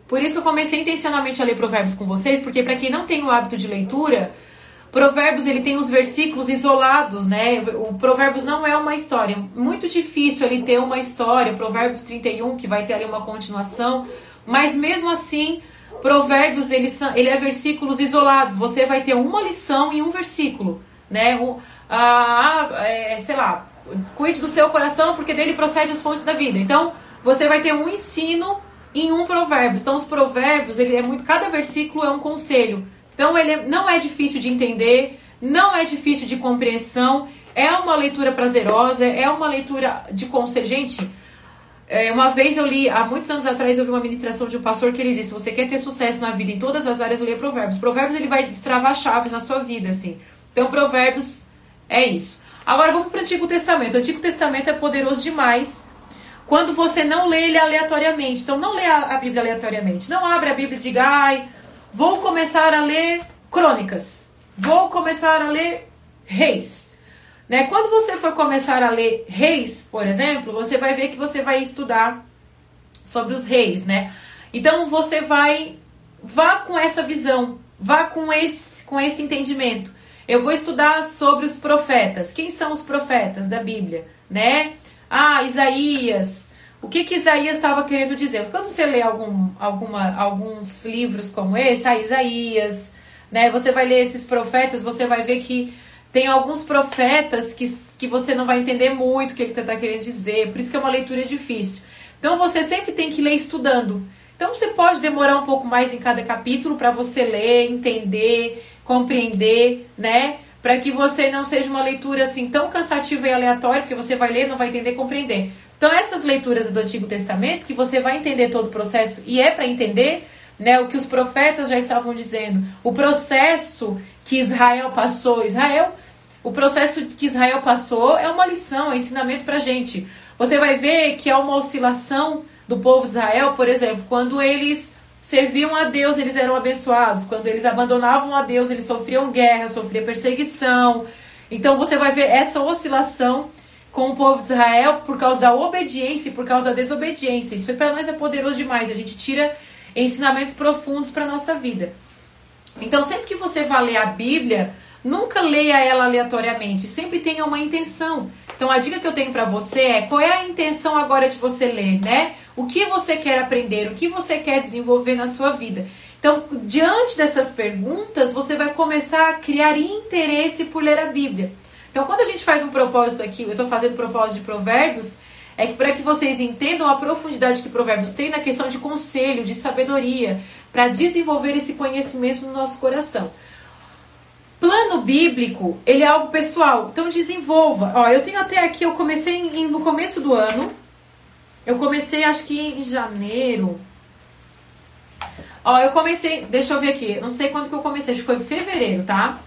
[SPEAKER 1] Por isso eu comecei intencionalmente a ler Provérbios com vocês, porque para quem não tem o hábito de leitura, Provérbios ele tem os versículos isolados, né? O Provérbios não é uma história. Muito difícil ele ter uma história. Provérbios 31 que vai ter ali uma continuação, mas mesmo assim, Provérbios ele, ele é versículos isolados. Você vai ter uma lição em um versículo, né? O, ah, é, sei lá, cuide do seu coração porque dele procede as fontes da vida. Então, você vai ter um ensino em um provérbio. Então, os provérbios, ele é muito, cada versículo é um conselho. Então ele não é difícil de entender, não é difícil de compreensão, é uma leitura prazerosa, é uma leitura de conselho. Gente, é, uma vez eu li, há muitos anos atrás, eu vi uma ministração de um pastor que ele disse: você quer ter sucesso na vida em todas as áreas, leia Provérbios. Provérbios ele vai destravar chaves na sua vida, assim. Então, Provérbios é isso. Agora vamos para o Antigo Testamento. O Antigo Testamento é poderoso demais quando você não lê ele aleatoriamente. Então, não lê a, Bíblia aleatoriamente. Não abre a Bíblia e diga, ai, Vou começar a ler crônicas. Vou começar a ler reis. Né? Quando você for começar a ler reis, por exemplo, você vai ver que você vai estudar sobre os reis, né? Então você vai vá com essa visão, vá com esse com esse entendimento. Eu vou estudar sobre os profetas. Quem são os profetas da Bíblia, né? Ah, Isaías, o que, que Isaías estava querendo dizer? Quando você lê algum, alguma, alguns livros como esse, a Isaías, né, você vai ler esses profetas, você vai ver que tem alguns profetas que, que você não vai entender muito o que ele está querendo dizer, por isso que é uma leitura difícil. Então você sempre tem que ler estudando. Então você pode demorar um pouco mais em cada capítulo para você ler, entender, compreender, né? Para que você não seja uma leitura assim tão cansativa e aleatória, porque você vai ler, não vai entender, compreender. Então, essas leituras do Antigo Testamento, que você vai entender todo o processo, e é para entender né, o que os profetas já estavam dizendo, o processo que Israel passou. Israel, o processo que Israel passou é uma lição, é um ensinamento para a gente. Você vai ver que há uma oscilação do povo de Israel, por exemplo, quando eles serviam a Deus, eles eram abençoados. Quando eles abandonavam a Deus, eles sofriam guerra, sofriam perseguição. Então você vai ver essa oscilação com o povo de Israel por causa da obediência e por causa da desobediência. Isso para nós é poderoso demais. A gente tira ensinamentos profundos para nossa vida. Então, sempre que você vai ler a Bíblia, nunca leia ela aleatoriamente. Sempre tenha uma intenção. Então, a dica que eu tenho para você é qual é a intenção agora de você ler, né? O que você quer aprender, o que você quer desenvolver na sua vida. Então, diante dessas perguntas, você vai começar a criar interesse por ler a Bíblia. Então, quando a gente faz um propósito aqui, eu estou fazendo propósito de provérbios, é que para que vocês entendam a profundidade que provérbios tem na questão de conselho, de sabedoria, para desenvolver esse conhecimento no nosso coração. Plano bíblico, ele é algo pessoal, então desenvolva. Ó, eu tenho até aqui, eu comecei em, no começo do ano, eu comecei acho que em janeiro. Ó, eu comecei, deixa eu ver aqui, não sei quando que eu comecei, acho que foi em fevereiro, tá?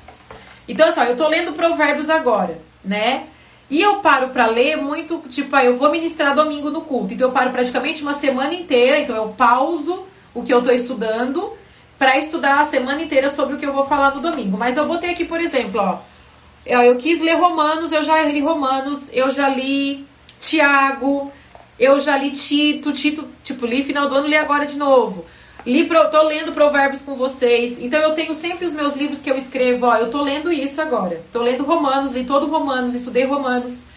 [SPEAKER 1] Então, assim, ó, eu tô lendo Provérbios agora, né? E eu paro para ler muito, tipo, eu vou ministrar domingo no culto. Então eu paro praticamente uma semana inteira, então eu pauso o que eu tô estudando para estudar a semana inteira sobre o que eu vou falar no domingo. Mas eu vou ter aqui, por exemplo, ó, eu quis ler Romanos, eu já li Romanos, eu já li Tiago, eu já li Tito, Tito, tipo, li final do ano, li agora de novo. Li, tô lendo provérbios com vocês. Então eu tenho sempre os meus livros que eu escrevo. Ó, eu tô lendo isso agora. Tô lendo Romanos, li todo Romanos, estudei Romanos.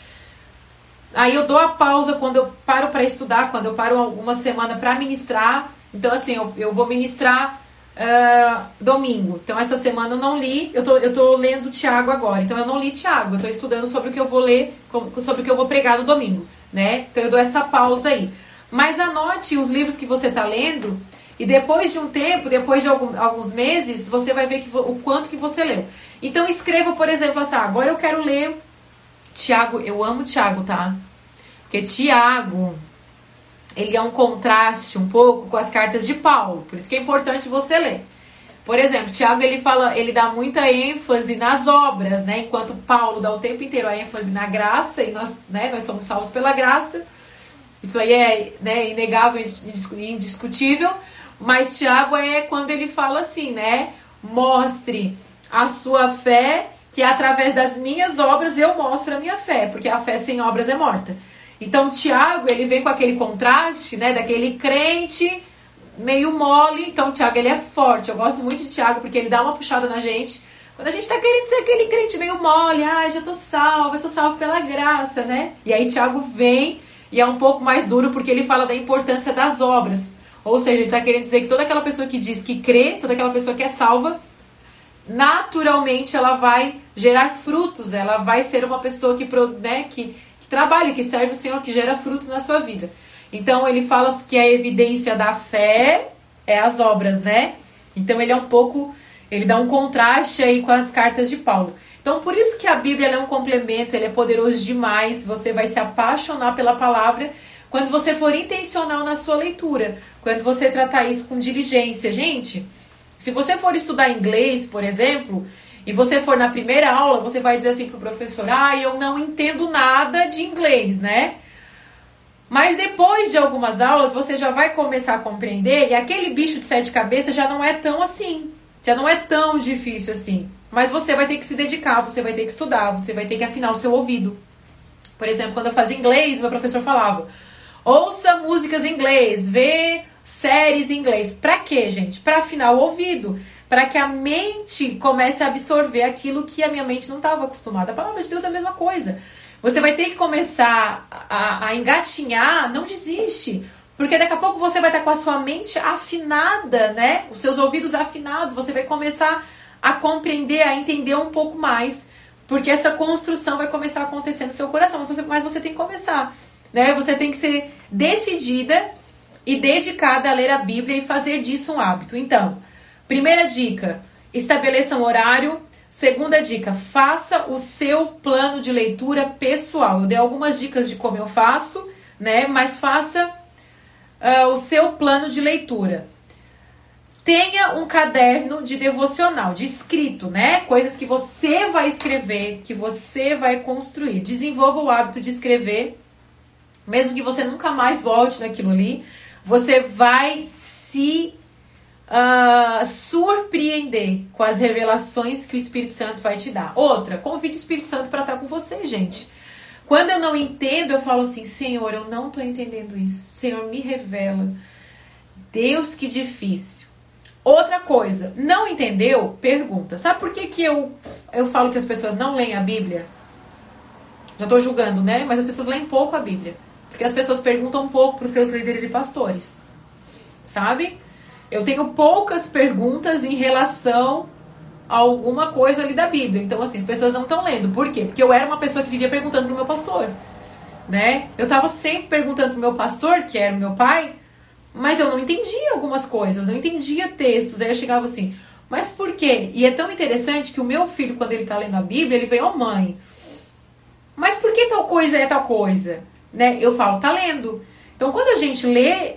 [SPEAKER 1] Aí eu dou a pausa quando eu paro para estudar, quando eu paro uma semana para ministrar. Então assim, eu, eu vou ministrar uh, domingo. Então essa semana eu não li, eu tô, eu tô lendo Tiago agora. Então eu não li Tiago, eu tô estudando sobre o que eu vou ler, sobre o que eu vou pregar no domingo, né? Então eu dou essa pausa aí. Mas anote os livros que você está lendo e depois de um tempo, depois de algum, alguns meses, você vai ver que, o quanto que você leu. Então escreva, por exemplo, assim, ah, agora eu quero ler Tiago, eu amo Tiago, tá? Porque Tiago, ele é um contraste um pouco com as cartas de Paulo, por isso que é importante você ler. Por exemplo, Tiago ele fala, ele dá muita ênfase nas obras, né? Enquanto Paulo dá o tempo inteiro a ênfase na graça e nós, né, nós somos salvos pela graça. Isso aí é né, inegável e indiscutível. Mas Tiago é quando ele fala assim, né? Mostre a sua fé, que através das minhas obras eu mostro a minha fé, porque a fé sem obras é morta. Então Tiago, ele vem com aquele contraste, né, daquele crente meio mole. Então Tiago, ele é forte. Eu gosto muito de Tiago porque ele dá uma puxada na gente Quando a gente tá querendo ser aquele crente meio mole, ah, já tô salvo, eu sou salvo pela graça, né? E aí Tiago vem e é um pouco mais duro porque ele fala da importância das obras. Ou seja, ele está querendo dizer que toda aquela pessoa que diz que crê, toda aquela pessoa que é salva, naturalmente ela vai gerar frutos, ela vai ser uma pessoa que, né, que, que trabalha, que serve o Senhor, que gera frutos na sua vida. Então ele fala que a evidência da fé é as obras, né? Então ele é um pouco, ele dá um contraste aí com as cartas de Paulo. Então por isso que a Bíblia é um complemento, ele é poderoso demais, você vai se apaixonar pela palavra quando você for intencional na sua leitura, quando você tratar isso com diligência. Gente, se você for estudar inglês, por exemplo, e você for na primeira aula, você vai dizer assim pro professor: "Ah, eu não entendo nada de inglês", né? Mas depois de algumas aulas, você já vai começar a compreender e aquele bicho de sete cabeças já não é tão assim. Já não é tão difícil assim. Mas você vai ter que se dedicar, você vai ter que estudar, você vai ter que afinar o seu ouvido. Por exemplo, quando eu fazia inglês, meu professor falava: ouça músicas em inglês, vê séries em inglês. Pra quê, gente? Para afinar o ouvido. Para que a mente comece a absorver aquilo que a minha mente não estava acostumada. A palavra de Deus é a mesma coisa. Você vai ter que começar a, a engatinhar, não desiste. Porque daqui a pouco você vai estar com a sua mente afinada, né? Os seus ouvidos afinados, você vai começar a compreender, a entender um pouco mais. Porque essa construção vai começar a acontecer no seu coração. Mas você, mas você tem que começar. Né? Você tem que ser decidida e dedicada a ler a Bíblia e fazer disso um hábito. Então, primeira dica: estabeleça um horário Segunda dica, faça o seu plano de leitura pessoal. Eu dei algumas dicas de como eu faço, né? Mas faça uh, o seu plano de leitura. Tenha um caderno de devocional, de escrito, né? Coisas que você vai escrever, que você vai construir. Desenvolva o hábito de escrever, mesmo que você nunca mais volte naquilo ali. Você vai se uh, surpreender com as revelações que o Espírito Santo vai te dar. Outra, convide o Espírito Santo para estar com você, gente. Quando eu não entendo, eu falo assim: Senhor, eu não estou entendendo isso. Senhor, me revela. Deus, que difícil. Outra coisa, não entendeu? Pergunta. Sabe por que, que eu, eu falo que as pessoas não leem a Bíblia? Já estou julgando, né? Mas as pessoas leem pouco a Bíblia. Porque as pessoas perguntam pouco para os seus líderes e pastores. Sabe? Eu tenho poucas perguntas em relação a alguma coisa ali da Bíblia. Então, assim, as pessoas não estão lendo. Por quê? Porque eu era uma pessoa que vivia perguntando pro meu pastor. Né? Eu estava sempre perguntando pro meu pastor, que era o meu pai, mas eu não entendia algumas coisas, não entendia textos. Aí eu chegava assim, mas por quê? E é tão interessante que o meu filho, quando ele está lendo a Bíblia, ele vem, ó oh, mãe, mas por que tal coisa é tal coisa? Né? Eu falo, tá lendo. Então, quando a gente lê,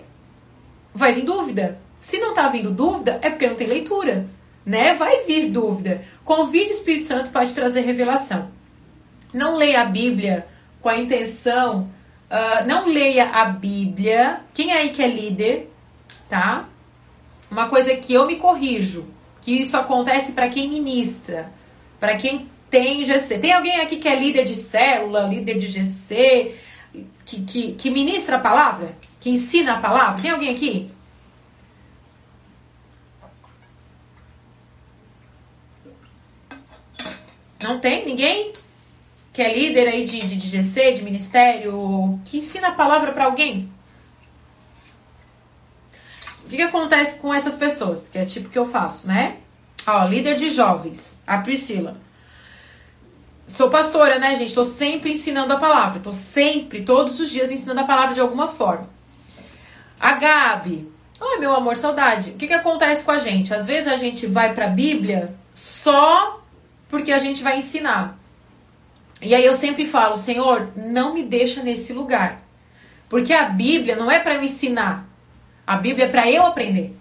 [SPEAKER 1] vai vir dúvida. Se não está vindo dúvida, é porque não tem leitura. Né? Vai vir dúvida. Convide o Espírito Santo para te trazer revelação. Não leia a Bíblia com a intenção. Uh, não leia a Bíblia. Quem aí que é líder, tá? Uma coisa que eu me corrijo, que isso acontece para quem ministra, para quem tem GC. Tem alguém aqui que é líder de célula, líder de GC, que, que, que ministra a palavra? Que ensina a palavra? Tem alguém aqui? Não tem ninguém que é líder aí de, de, de GC, de ministério, que ensina a palavra para alguém? O que, que acontece com essas pessoas? Que é tipo que eu faço, né? Ó, líder de jovens, a Priscila. Sou pastora, né, gente? Tô sempre ensinando a palavra. Tô sempre, todos os dias, ensinando a palavra de alguma forma. A Gabi. Ai, meu amor, saudade. O que, que acontece com a gente? Às vezes a gente vai pra Bíblia só porque a gente vai ensinar. E aí eu sempre falo, Senhor, não me deixa nesse lugar. Porque a Bíblia não é para eu ensinar. A Bíblia é para eu aprender.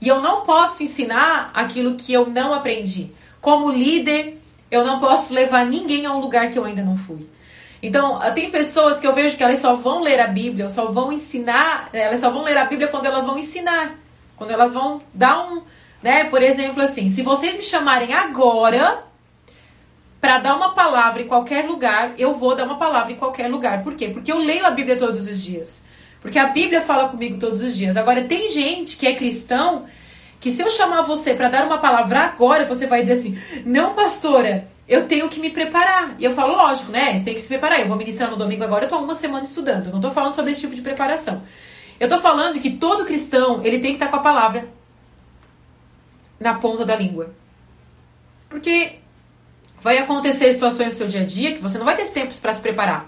[SPEAKER 1] E eu não posso ensinar aquilo que eu não aprendi. Como líder, eu não posso levar ninguém a um lugar que eu ainda não fui. Então, tem pessoas que eu vejo que elas só vão ler a Bíblia, ou só vão ensinar, elas só vão ler a Bíblia quando elas vão ensinar. Quando elas vão dar um, né, por exemplo, assim, se vocês me chamarem agora, para dar uma palavra em qualquer lugar, eu vou dar uma palavra em qualquer lugar. Por quê? Porque eu leio a Bíblia todos os dias. Porque a Bíblia fala comigo todos os dias. Agora, tem gente que é cristão que se eu chamar você para dar uma palavra agora, você vai dizer assim: "Não, pastora, eu tenho que me preparar". E eu falo, lógico, né? Tem que se preparar. Eu vou ministrar no domingo agora, eu tô uma semana estudando. Eu não tô falando sobre esse tipo de preparação. Eu tô falando que todo cristão, ele tem que estar tá com a palavra na ponta da língua. Porque vai acontecer situações no seu dia a dia que você não vai ter tempo para se preparar.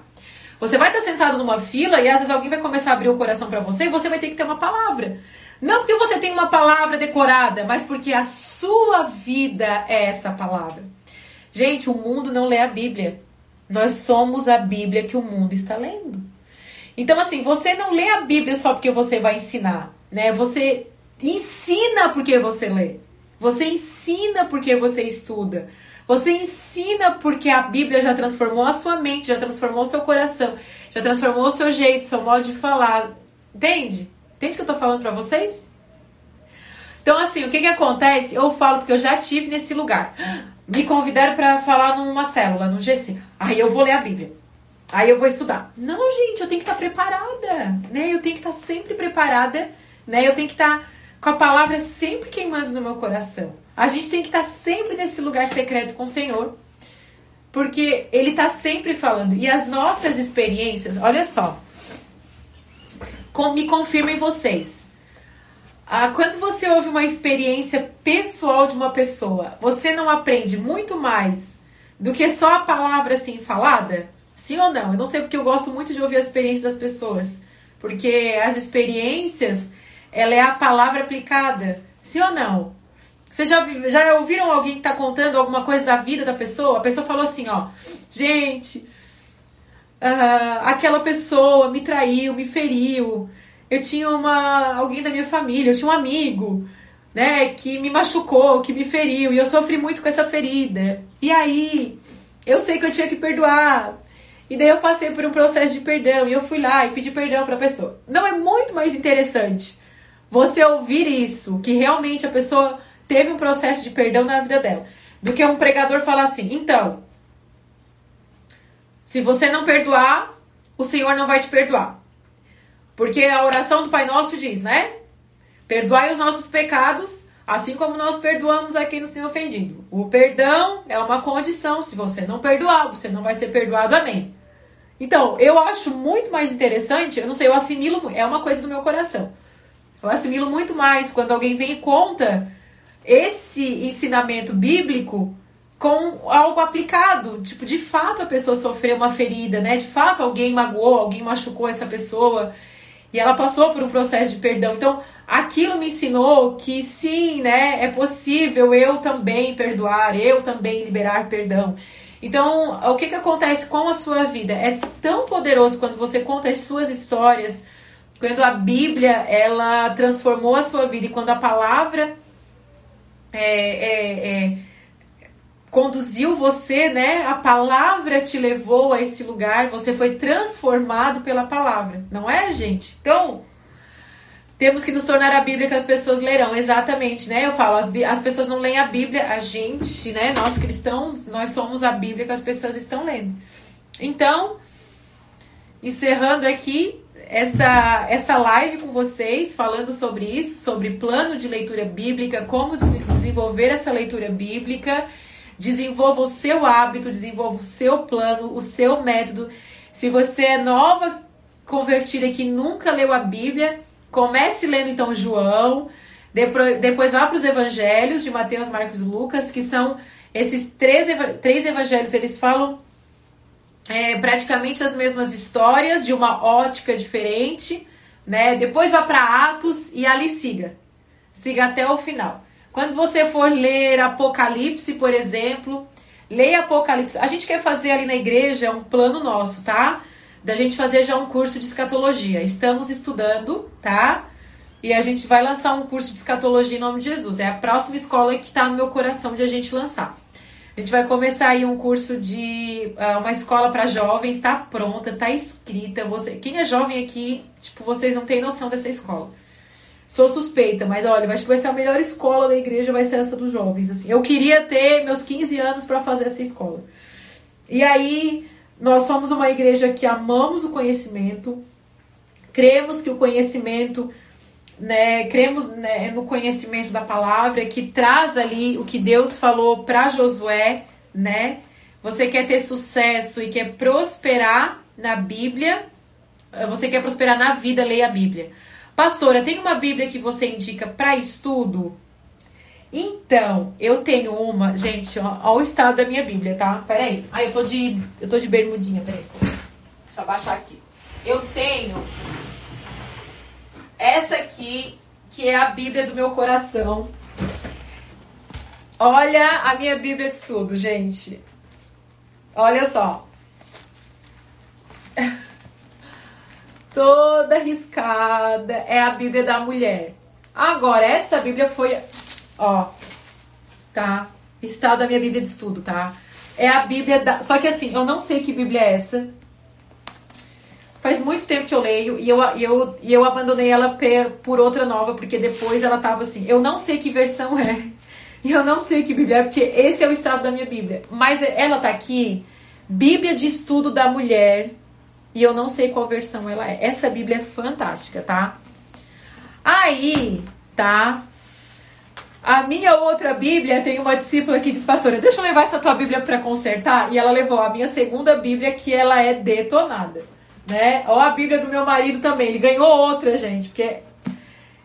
[SPEAKER 1] Você vai estar sentado numa fila e às vezes alguém vai começar a abrir o coração para você e você vai ter que ter uma palavra. Não porque você tem uma palavra decorada, mas porque a sua vida é essa palavra. Gente, o mundo não lê a Bíblia. Nós somos a Bíblia que o mundo está lendo. Então, assim, você não lê a Bíblia só porque você vai ensinar, né? Você ensina porque você lê. Você ensina porque você estuda. Você ensina porque a Bíblia já transformou a sua mente, já transformou o seu coração, já transformou o seu jeito, seu modo de falar. Entende? Entende o que eu tô falando para vocês? Então, assim, o que que acontece? Eu falo porque eu já tive nesse lugar. Me convidaram para falar numa célula, no GC. Aí eu vou ler a Bíblia. Aí eu vou estudar. Não, gente, eu tenho que estar tá preparada, né? Eu tenho que estar tá sempre preparada, né? Eu tenho que estar tá com a palavra sempre queimando no meu coração. A gente tem que estar sempre nesse lugar secreto com o Senhor, porque Ele está sempre falando. E as nossas experiências, olha só, com, me confirmem vocês. Ah, quando você ouve uma experiência pessoal de uma pessoa, você não aprende muito mais do que só a palavra assim falada? Sim ou não? Eu não sei porque eu gosto muito de ouvir as experiências das pessoas. Porque as experiências, ela é a palavra aplicada. Sim ou não? Vocês já, já ouviram alguém que está contando alguma coisa da vida da pessoa? A pessoa falou assim, ó, gente, uh, aquela pessoa me traiu, me feriu. Eu tinha uma alguém da minha família, eu tinha um amigo, né, que me machucou, que me feriu, e eu sofri muito com essa ferida. E aí, eu sei que eu tinha que perdoar. E daí eu passei por um processo de perdão e eu fui lá e pedi perdão para a pessoa. Não é muito mais interessante você ouvir isso, que realmente a pessoa teve um processo de perdão na vida dela, do que um pregador falar assim: "Então, se você não perdoar, o Senhor não vai te perdoar. Porque a oração do Pai Nosso diz, né? Perdoai os nossos pecados, assim como nós perdoamos a quem nos tem ofendido. O perdão é uma condição. Se você não perdoar, você não vai ser perdoado. Amém. Então, eu acho muito mais interessante, eu não sei, eu assimilo, é uma coisa do meu coração. Eu assimilo muito mais quando alguém vem e conta esse ensinamento bíblico com algo aplicado. Tipo, de fato a pessoa sofreu uma ferida, né? De fato alguém magoou, alguém machucou essa pessoa e ela passou por um processo de perdão. Então, aquilo me ensinou que sim, né, é possível eu também perdoar, eu também liberar perdão. Então, o que, que acontece com a sua vida? É tão poderoso quando você conta as suas histórias, quando a Bíblia ela transformou a sua vida e quando a palavra é, é, é conduziu você, né? A palavra te levou a esse lugar, você foi transformado pela palavra, não é, gente? Então, temos que nos tornar a Bíblia que as pessoas lerão, exatamente, né? Eu falo, as, as pessoas não leem a Bíblia, a gente, né? Nós cristãos, nós somos a Bíblia que as pessoas estão lendo. Então, encerrando aqui essa, essa live com vocês, falando sobre isso, sobre plano de leitura bíblica, como desenvolver essa leitura bíblica Desenvolva o seu hábito, desenvolva o seu plano, o seu método. Se você é nova convertida que nunca leu a Bíblia, comece lendo então João, depois, vá para os evangelhos de Mateus, Marcos e Lucas, que são esses três, três evangelhos, eles falam é, praticamente as mesmas histórias, de uma ótica diferente, né? Depois vá para Atos e ali siga. Siga até o final. Quando você for ler Apocalipse, por exemplo, leia Apocalipse. A gente quer fazer ali na igreja um plano nosso, tá? Da gente fazer já um curso de escatologia. Estamos estudando, tá? E a gente vai lançar um curso de escatologia em nome de Jesus. É a próxima escola que está no meu coração de a gente lançar. A gente vai começar aí um curso de uh, uma escola para jovens, está pronta, está escrita. Você, quem é jovem aqui, tipo, vocês não têm noção dessa escola. Sou suspeita, mas olha, acho que vai ser a melhor escola da igreja, vai ser essa dos jovens. Assim. Eu queria ter meus 15 anos para fazer essa escola. E aí, nós somos uma igreja que amamos o conhecimento, cremos que o conhecimento né, cremos né, no conhecimento da palavra que traz ali o que Deus falou para Josué, né? Você quer ter sucesso e quer prosperar na Bíblia, você quer prosperar na vida, leia a Bíblia. Pastora, tem uma Bíblia que você indica para estudo? Então, eu tenho uma, gente, ó, ó, o estado da minha Bíblia, tá? Peraí. Ah, eu tô de. Eu tô de bermudinha, peraí. Deixa eu abaixar aqui. Eu tenho essa aqui, que é a Bíblia do meu coração. Olha a minha Bíblia de estudo, gente. Olha só. Toda riscada. É a Bíblia da mulher. Agora, essa Bíblia foi. Ó. Tá? Está da minha Bíblia de estudo, tá? É a Bíblia da. Só que assim, eu não sei que Bíblia é essa. Faz muito tempo que eu leio e eu, eu, e eu abandonei ela por outra nova, porque depois ela tava assim. Eu não sei que versão é. E eu não sei que Bíblia é, porque esse é o estado da minha Bíblia. Mas ela tá aqui, Bíblia de Estudo da Mulher, e eu não sei qual versão ela é. Essa Bíblia é fantástica, tá? Aí, tá? A minha outra Bíblia tem uma discípula que diz, pastora, deixa eu levar essa tua Bíblia para consertar. E ela levou a minha segunda Bíblia, que ela é detonada né? Ó a Bíblia do meu marido também, ele ganhou outra, gente, porque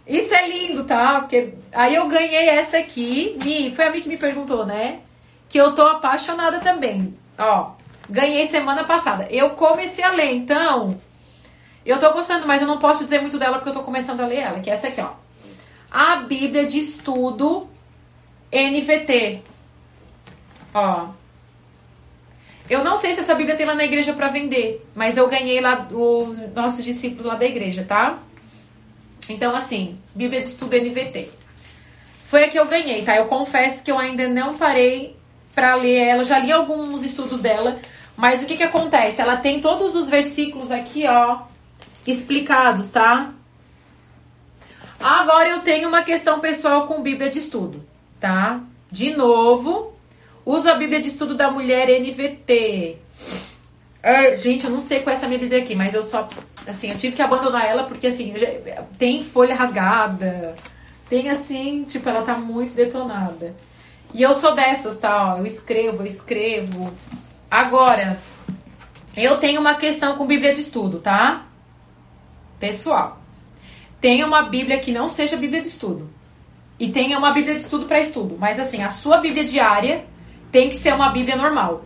[SPEAKER 1] isso é lindo, tá? Porque aí eu ganhei essa aqui, me, foi a mim que me perguntou, né? Que eu tô apaixonada também. Ó, ganhei semana passada. Eu comecei a ler, então eu tô gostando, mas eu não posso dizer muito dela porque eu tô começando a ler ela, que é essa aqui, ó. A Bíblia de Estudo NVT. Ó, eu não sei se essa Bíblia tem lá na igreja para vender, mas eu ganhei lá os nossos discípulos lá da igreja, tá? Então, assim, Bíblia de Estudo NVT. Foi a que eu ganhei, tá? Eu confesso que eu ainda não parei para ler ela, já li alguns estudos dela, mas o que que acontece? Ela tem todos os versículos aqui, ó, explicados, tá? Agora eu tenho uma questão pessoal com Bíblia de Estudo, tá? De novo, Uso a Bíblia de Estudo da Mulher NVT. É, gente, eu não sei qual é essa minha Bíblia aqui, mas eu só. Assim, eu tive que abandonar ela porque, assim, já, tem folha rasgada. Tem, assim, tipo, ela tá muito detonada. E eu sou dessas, tá? Ó, eu escrevo, eu escrevo. Agora, eu tenho uma questão com Bíblia de Estudo, tá? Pessoal, tenha uma Bíblia que não seja Bíblia de Estudo. E tenha uma Bíblia de Estudo para estudo. Mas, assim, a sua Bíblia diária tem que ser uma Bíblia normal.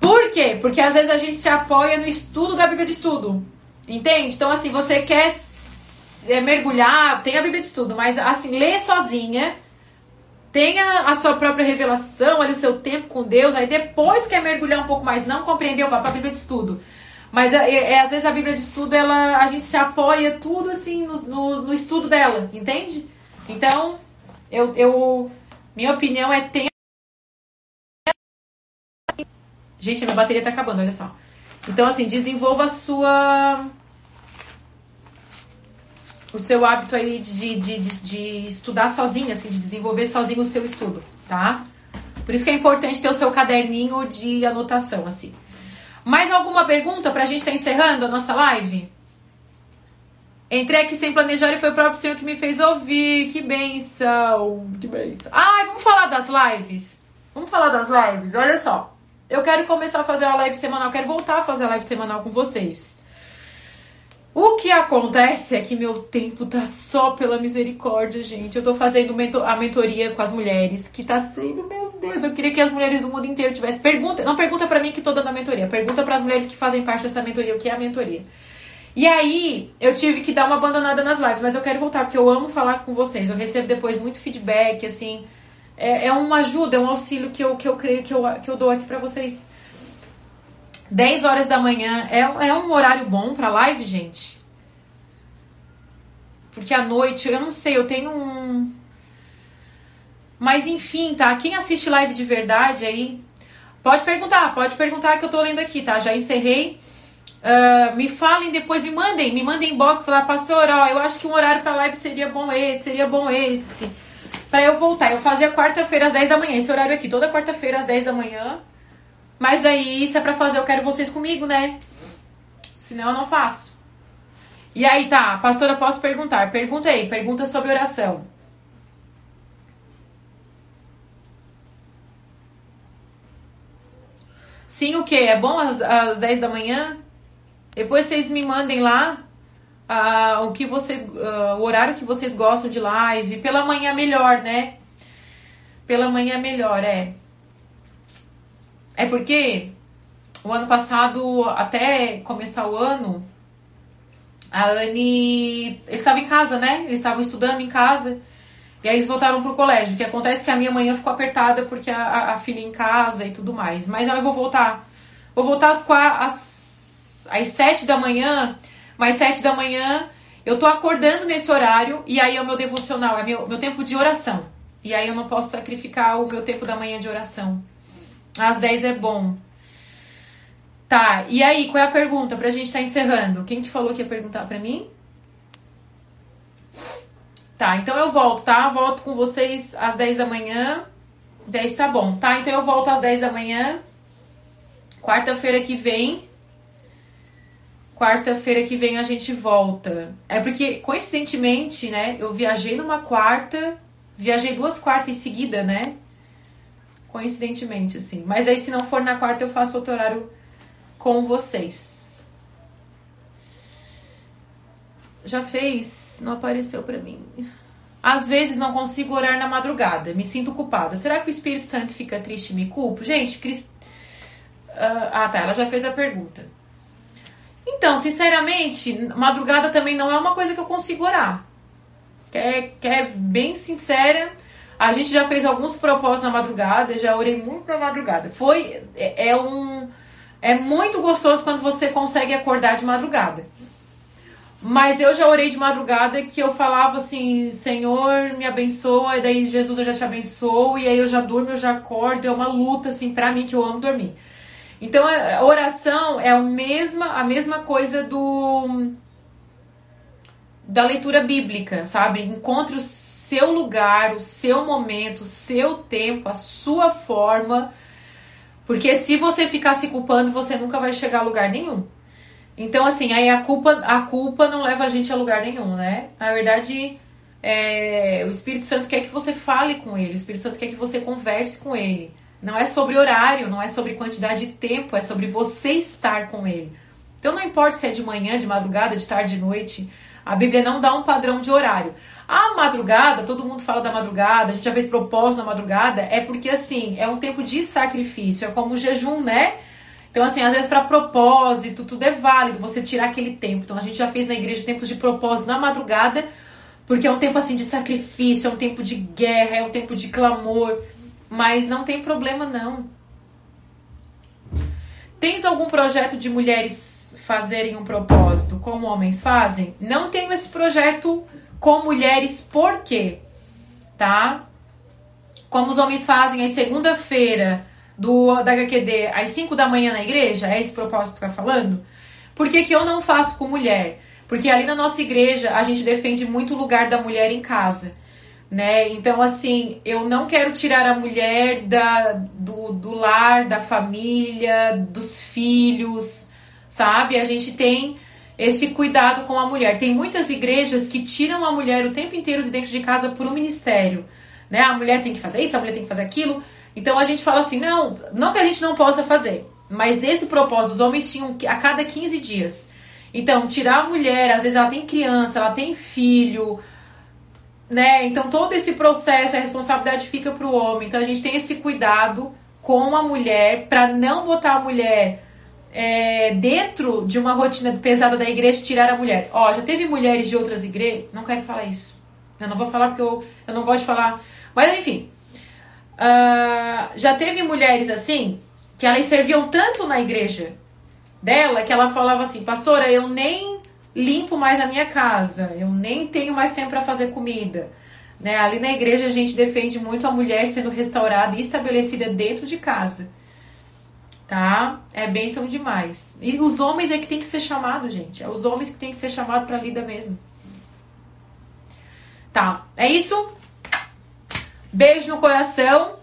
[SPEAKER 1] Por quê? Porque às vezes a gente se apoia no estudo da Bíblia de estudo. Entende? Então, assim, você quer é, mergulhar, tem a Bíblia de estudo, mas assim, lê sozinha, tenha a sua própria revelação, ali o seu tempo com Deus, aí depois quer mergulhar um pouco mais, não compreendeu, vá para a Bíblia de estudo. Mas é, é, às vezes a Bíblia de estudo, ela, a gente se apoia tudo assim no, no, no estudo dela, entende? Então, eu, eu minha opinião é tenha Gente, a minha bateria tá acabando, olha só. Então, assim, desenvolva a sua. O seu hábito aí de, de, de, de estudar sozinho, assim, de desenvolver sozinho o seu estudo, tá? Por isso que é importante ter o seu caderninho de anotação, assim. Mais alguma pergunta pra gente estar tá encerrando a nossa live? Entrei aqui sem planejar e foi o próprio Senhor que me fez ouvir. Que benção, que benção. Ai, vamos falar das lives? Vamos falar das lives? Olha só. Eu quero começar a fazer uma live semanal, quero voltar a fazer a live semanal com vocês. O que acontece é que meu tempo tá só pela misericórdia, gente. Eu tô fazendo a mentoria com as mulheres, que tá sendo, meu Deus, eu queria que as mulheres do mundo inteiro tivessem. Pergunta, não pergunta para mim que tô dando a mentoria, pergunta para as mulheres que fazem parte dessa mentoria o que é a mentoria. E aí, eu tive que dar uma abandonada nas lives, mas eu quero voltar porque eu amo falar com vocês. Eu recebo depois muito feedback, assim, é, é uma ajuda, é um auxílio que eu, que eu creio que eu, que eu dou aqui para vocês. 10 horas da manhã é, é um horário bom para live, gente? Porque à noite, eu não sei, eu tenho um. Mas enfim, tá? Quem assiste live de verdade aí, pode perguntar, pode perguntar que eu tô lendo aqui, tá? Já encerrei. Uh, me falem depois, me mandem, me mandem inbox lá, pastor, ó, eu acho que um horário para live seria bom esse, seria bom esse para eu voltar. Eu fazia quarta-feira às 10 da manhã, esse horário aqui, toda quarta-feira às 10 da manhã. Mas aí, se é pra fazer, eu quero vocês comigo, né? Senão eu não faço. E aí, tá, pastora, posso perguntar? Pergunta aí, pergunta sobre oração. Sim, o que? É bom às, às 10 da manhã? Depois vocês me mandem lá uh, o que vocês, uh, o horário que vocês gostam de live. Pela manhã melhor, né? Pela manhã melhor, é. É porque o ano passado, até começar o ano, a Anne estava em casa, né? Eles estavam estudando em casa. E aí eles voltaram pro colégio. O que acontece é que a minha manhã ficou apertada porque a, a, a filha em casa e tudo mais. Mas eu vou voltar. Vou voltar às, às, às sete da manhã. Mas sete da manhã eu tô acordando nesse horário. E aí é o meu devocional, é meu, meu tempo de oração. E aí eu não posso sacrificar o meu tempo da manhã de oração. Às dez é bom. Tá, e aí, qual é a pergunta pra gente estar tá encerrando? Quem que falou que ia perguntar pra mim? Tá, então eu volto, tá? Volto com vocês às 10 da manhã. 10 tá bom, tá? Então eu volto às 10 da manhã. Quarta-feira que vem. Quarta-feira que vem a gente volta. É porque, coincidentemente, né? Eu viajei numa quarta. Viajei duas quartas em seguida, né? Coincidentemente, assim. Mas aí, se não for na quarta, eu faço outro horário com vocês. Já fez? Não apareceu para mim. Às vezes não consigo orar na madrugada, me sinto culpada. Será que o Espírito Santo fica triste e me culpa? Gente, Crist... uh, ah tá, ela já fez a pergunta. Então, sinceramente, madrugada também não é uma coisa que eu consigo orar. Quer, quer bem sincera, a gente já fez alguns propósitos na madrugada, já orei muito pra madrugada. Foi, é, é um, é muito gostoso quando você consegue acordar de madrugada. Mas eu já orei de madrugada que eu falava assim, Senhor, me abençoa, e daí Jesus eu já te abençoo, e aí eu já durmo, eu já acordo, é uma luta assim para mim que eu amo dormir. Então a oração é a mesma, a mesma coisa do da leitura bíblica, sabe? Encontre o seu lugar, o seu momento, o seu tempo, a sua forma, porque se você ficar se culpando, você nunca vai chegar a lugar nenhum. Então, assim, aí a culpa, a culpa não leva a gente a lugar nenhum, né? Na verdade, é, o Espírito Santo quer que você fale com ele, o Espírito Santo quer que você converse com ele. Não é sobre horário, não é sobre quantidade de tempo, é sobre você estar com ele. Então não importa se é de manhã, de madrugada, de tarde, de noite, a Bíblia não dá um padrão de horário. A madrugada, todo mundo fala da madrugada, a gente já fez propósito na madrugada, é porque assim, é um tempo de sacrifício, é como o jejum, né? Então, assim, às vezes para propósito, tudo é válido, você tirar aquele tempo. Então, a gente já fez na igreja tempos de propósito na madrugada, porque é um tempo assim de sacrifício, é um tempo de guerra, é um tempo de clamor. Mas não tem problema, não. Tens algum projeto de mulheres fazerem um propósito como homens fazem? Não tenho esse projeto com mulheres, por quê? Tá? Como os homens fazem, é segunda-feira do, da HQD às 5 da manhã na igreja? É esse propósito que tá falando? Por que, que eu não faço com mulher? Porque ali na nossa igreja a gente defende muito o lugar da mulher em casa. Né? Então, assim, eu não quero tirar a mulher da, do, do lar, da família, dos filhos, sabe? A gente tem esse cuidado com a mulher. Tem muitas igrejas que tiram a mulher o tempo inteiro de dentro de casa por um ministério. Né? A mulher tem que fazer isso, a mulher tem que fazer aquilo. Então a gente fala assim, não, não que a gente não possa fazer, mas nesse propósito, os homens tinham a cada 15 dias. Então, tirar a mulher, às vezes ela tem criança, ela tem filho, né? Então todo esse processo, a responsabilidade fica para o homem. Então a gente tem esse cuidado com a mulher para não botar a mulher é, dentro de uma rotina pesada da igreja tirar a mulher. Ó, já teve mulheres de outras igrejas. Não quero falar isso. Eu não vou falar porque eu, eu não gosto de falar. Mas enfim, Uh, já teve mulheres assim que elas serviam tanto na igreja dela que ela falava assim, pastora, eu nem limpo mais a minha casa, eu nem tenho mais tempo para fazer comida. Né? Ali na igreja a gente defende muito a mulher sendo restaurada e estabelecida dentro de casa. Tá? É bênção demais. E os homens é que tem que ser chamado, gente. É os homens que tem que ser chamado para lida mesmo. Tá, é isso? Beijo no coração.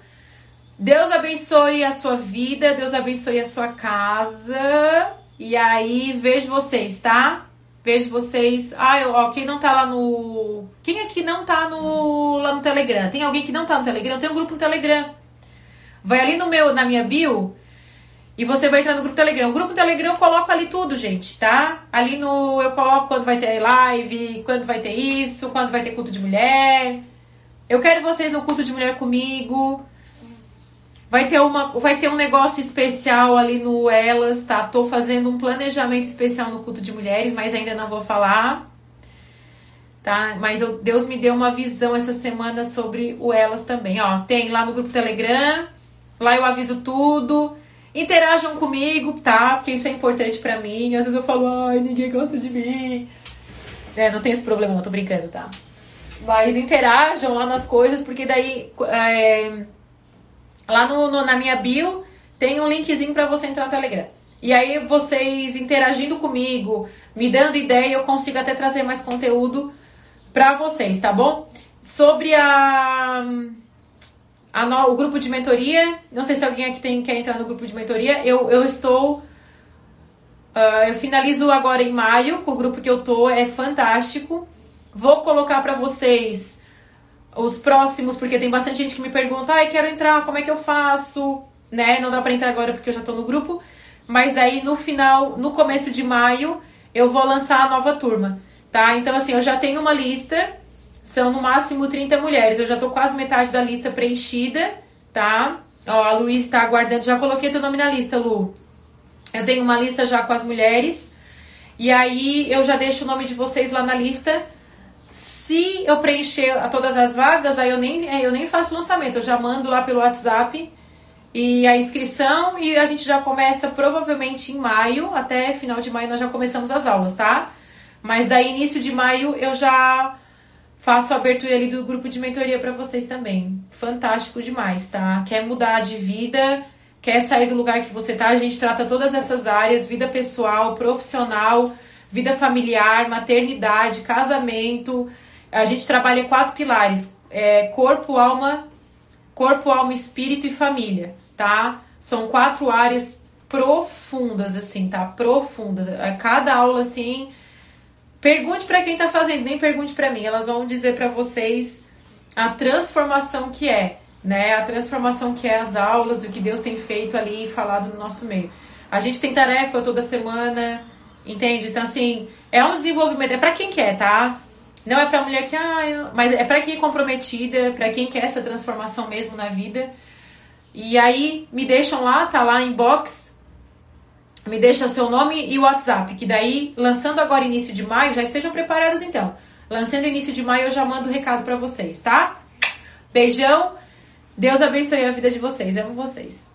[SPEAKER 1] Deus abençoe a sua vida, Deus abençoe a sua casa. E aí, vejo vocês, tá? Vejo vocês. Ah, ó, quem não tá lá no. Quem aqui não tá no, lá no Telegram? Tem alguém que não tá no Telegram? Tem um grupo no Telegram. Vai ali no meu, na minha bio e você vai entrar no grupo Telegram. O grupo Telegram eu coloco ali tudo, gente, tá? Ali no. Eu coloco quando vai ter live, quando vai ter isso, quando vai ter culto de mulher. Eu quero vocês no culto de mulher comigo. Vai ter, uma, vai ter um negócio especial ali no Elas, tá? Tô fazendo um planejamento especial no culto de mulheres, mas ainda não vou falar. Tá? Mas eu, Deus me deu uma visão essa semana sobre o Elas também. Ó, tem lá no grupo Telegram, lá eu aviso tudo. Interajam comigo, tá? Porque isso é importante para mim. Às vezes eu falo, ai, ninguém gosta de mim. É, não tem esse problema, não, tô brincando, tá? Mas interajam lá nas coisas, porque daí. É Lá no, no, na minha bio tem um linkzinho para você entrar no Telegram. E aí vocês interagindo comigo, me dando ideia, eu consigo até trazer mais conteúdo para vocês, tá bom? Sobre a, a no, o grupo de mentoria, não sei se alguém aqui tem, quer entrar no grupo de mentoria, eu, eu estou. Uh, eu finalizo agora em maio com o grupo que eu tô, é fantástico. Vou colocar para vocês os próximos, porque tem bastante gente que me pergunta, ai, quero entrar, como é que eu faço? Né? Não dá para entrar agora porque eu já tô no grupo, mas daí no final, no começo de maio, eu vou lançar a nova turma, tá? Então assim, eu já tenho uma lista, são no máximo 30 mulheres, eu já tô quase metade da lista preenchida, tá? Ó, a Luiz tá aguardando, já coloquei teu nome na lista, Lu. Eu tenho uma lista já com as mulheres, e aí eu já deixo o nome de vocês lá na lista se eu preencher todas as vagas, aí eu nem, eu nem faço lançamento, eu já mando lá pelo WhatsApp e a inscrição e a gente já começa provavelmente em maio, até final de maio nós já começamos as aulas, tá? Mas daí início de maio eu já faço a abertura ali do grupo de mentoria para vocês também. Fantástico demais, tá? Quer mudar de vida, quer sair do lugar que você tá, a gente trata todas essas áreas, vida pessoal, profissional, vida familiar, maternidade, casamento, a gente trabalha quatro pilares: é, corpo, alma, corpo, alma, espírito e família, tá? São quatro áreas profundas, assim, tá? Profundas. Cada aula, assim, pergunte para quem tá fazendo, nem pergunte para mim. Elas vão dizer para vocês a transformação que é, né? A transformação que é as aulas, do que Deus tem feito ali e falado no nosso meio. A gente tem tarefa toda semana, entende? Então, assim, é um desenvolvimento, é para quem quer, tá? Não é para mulher que, ah, eu... mas é para quem é comprometida, para quem quer essa transformação mesmo na vida. E aí me deixam lá, tá lá em box, me deixa seu nome e o WhatsApp, que daí, lançando agora início de maio, já estejam preparadas então. Lançando início de maio, eu já mando o recado para vocês, tá? Beijão. Deus abençoe a vida de vocês. Amo vocês.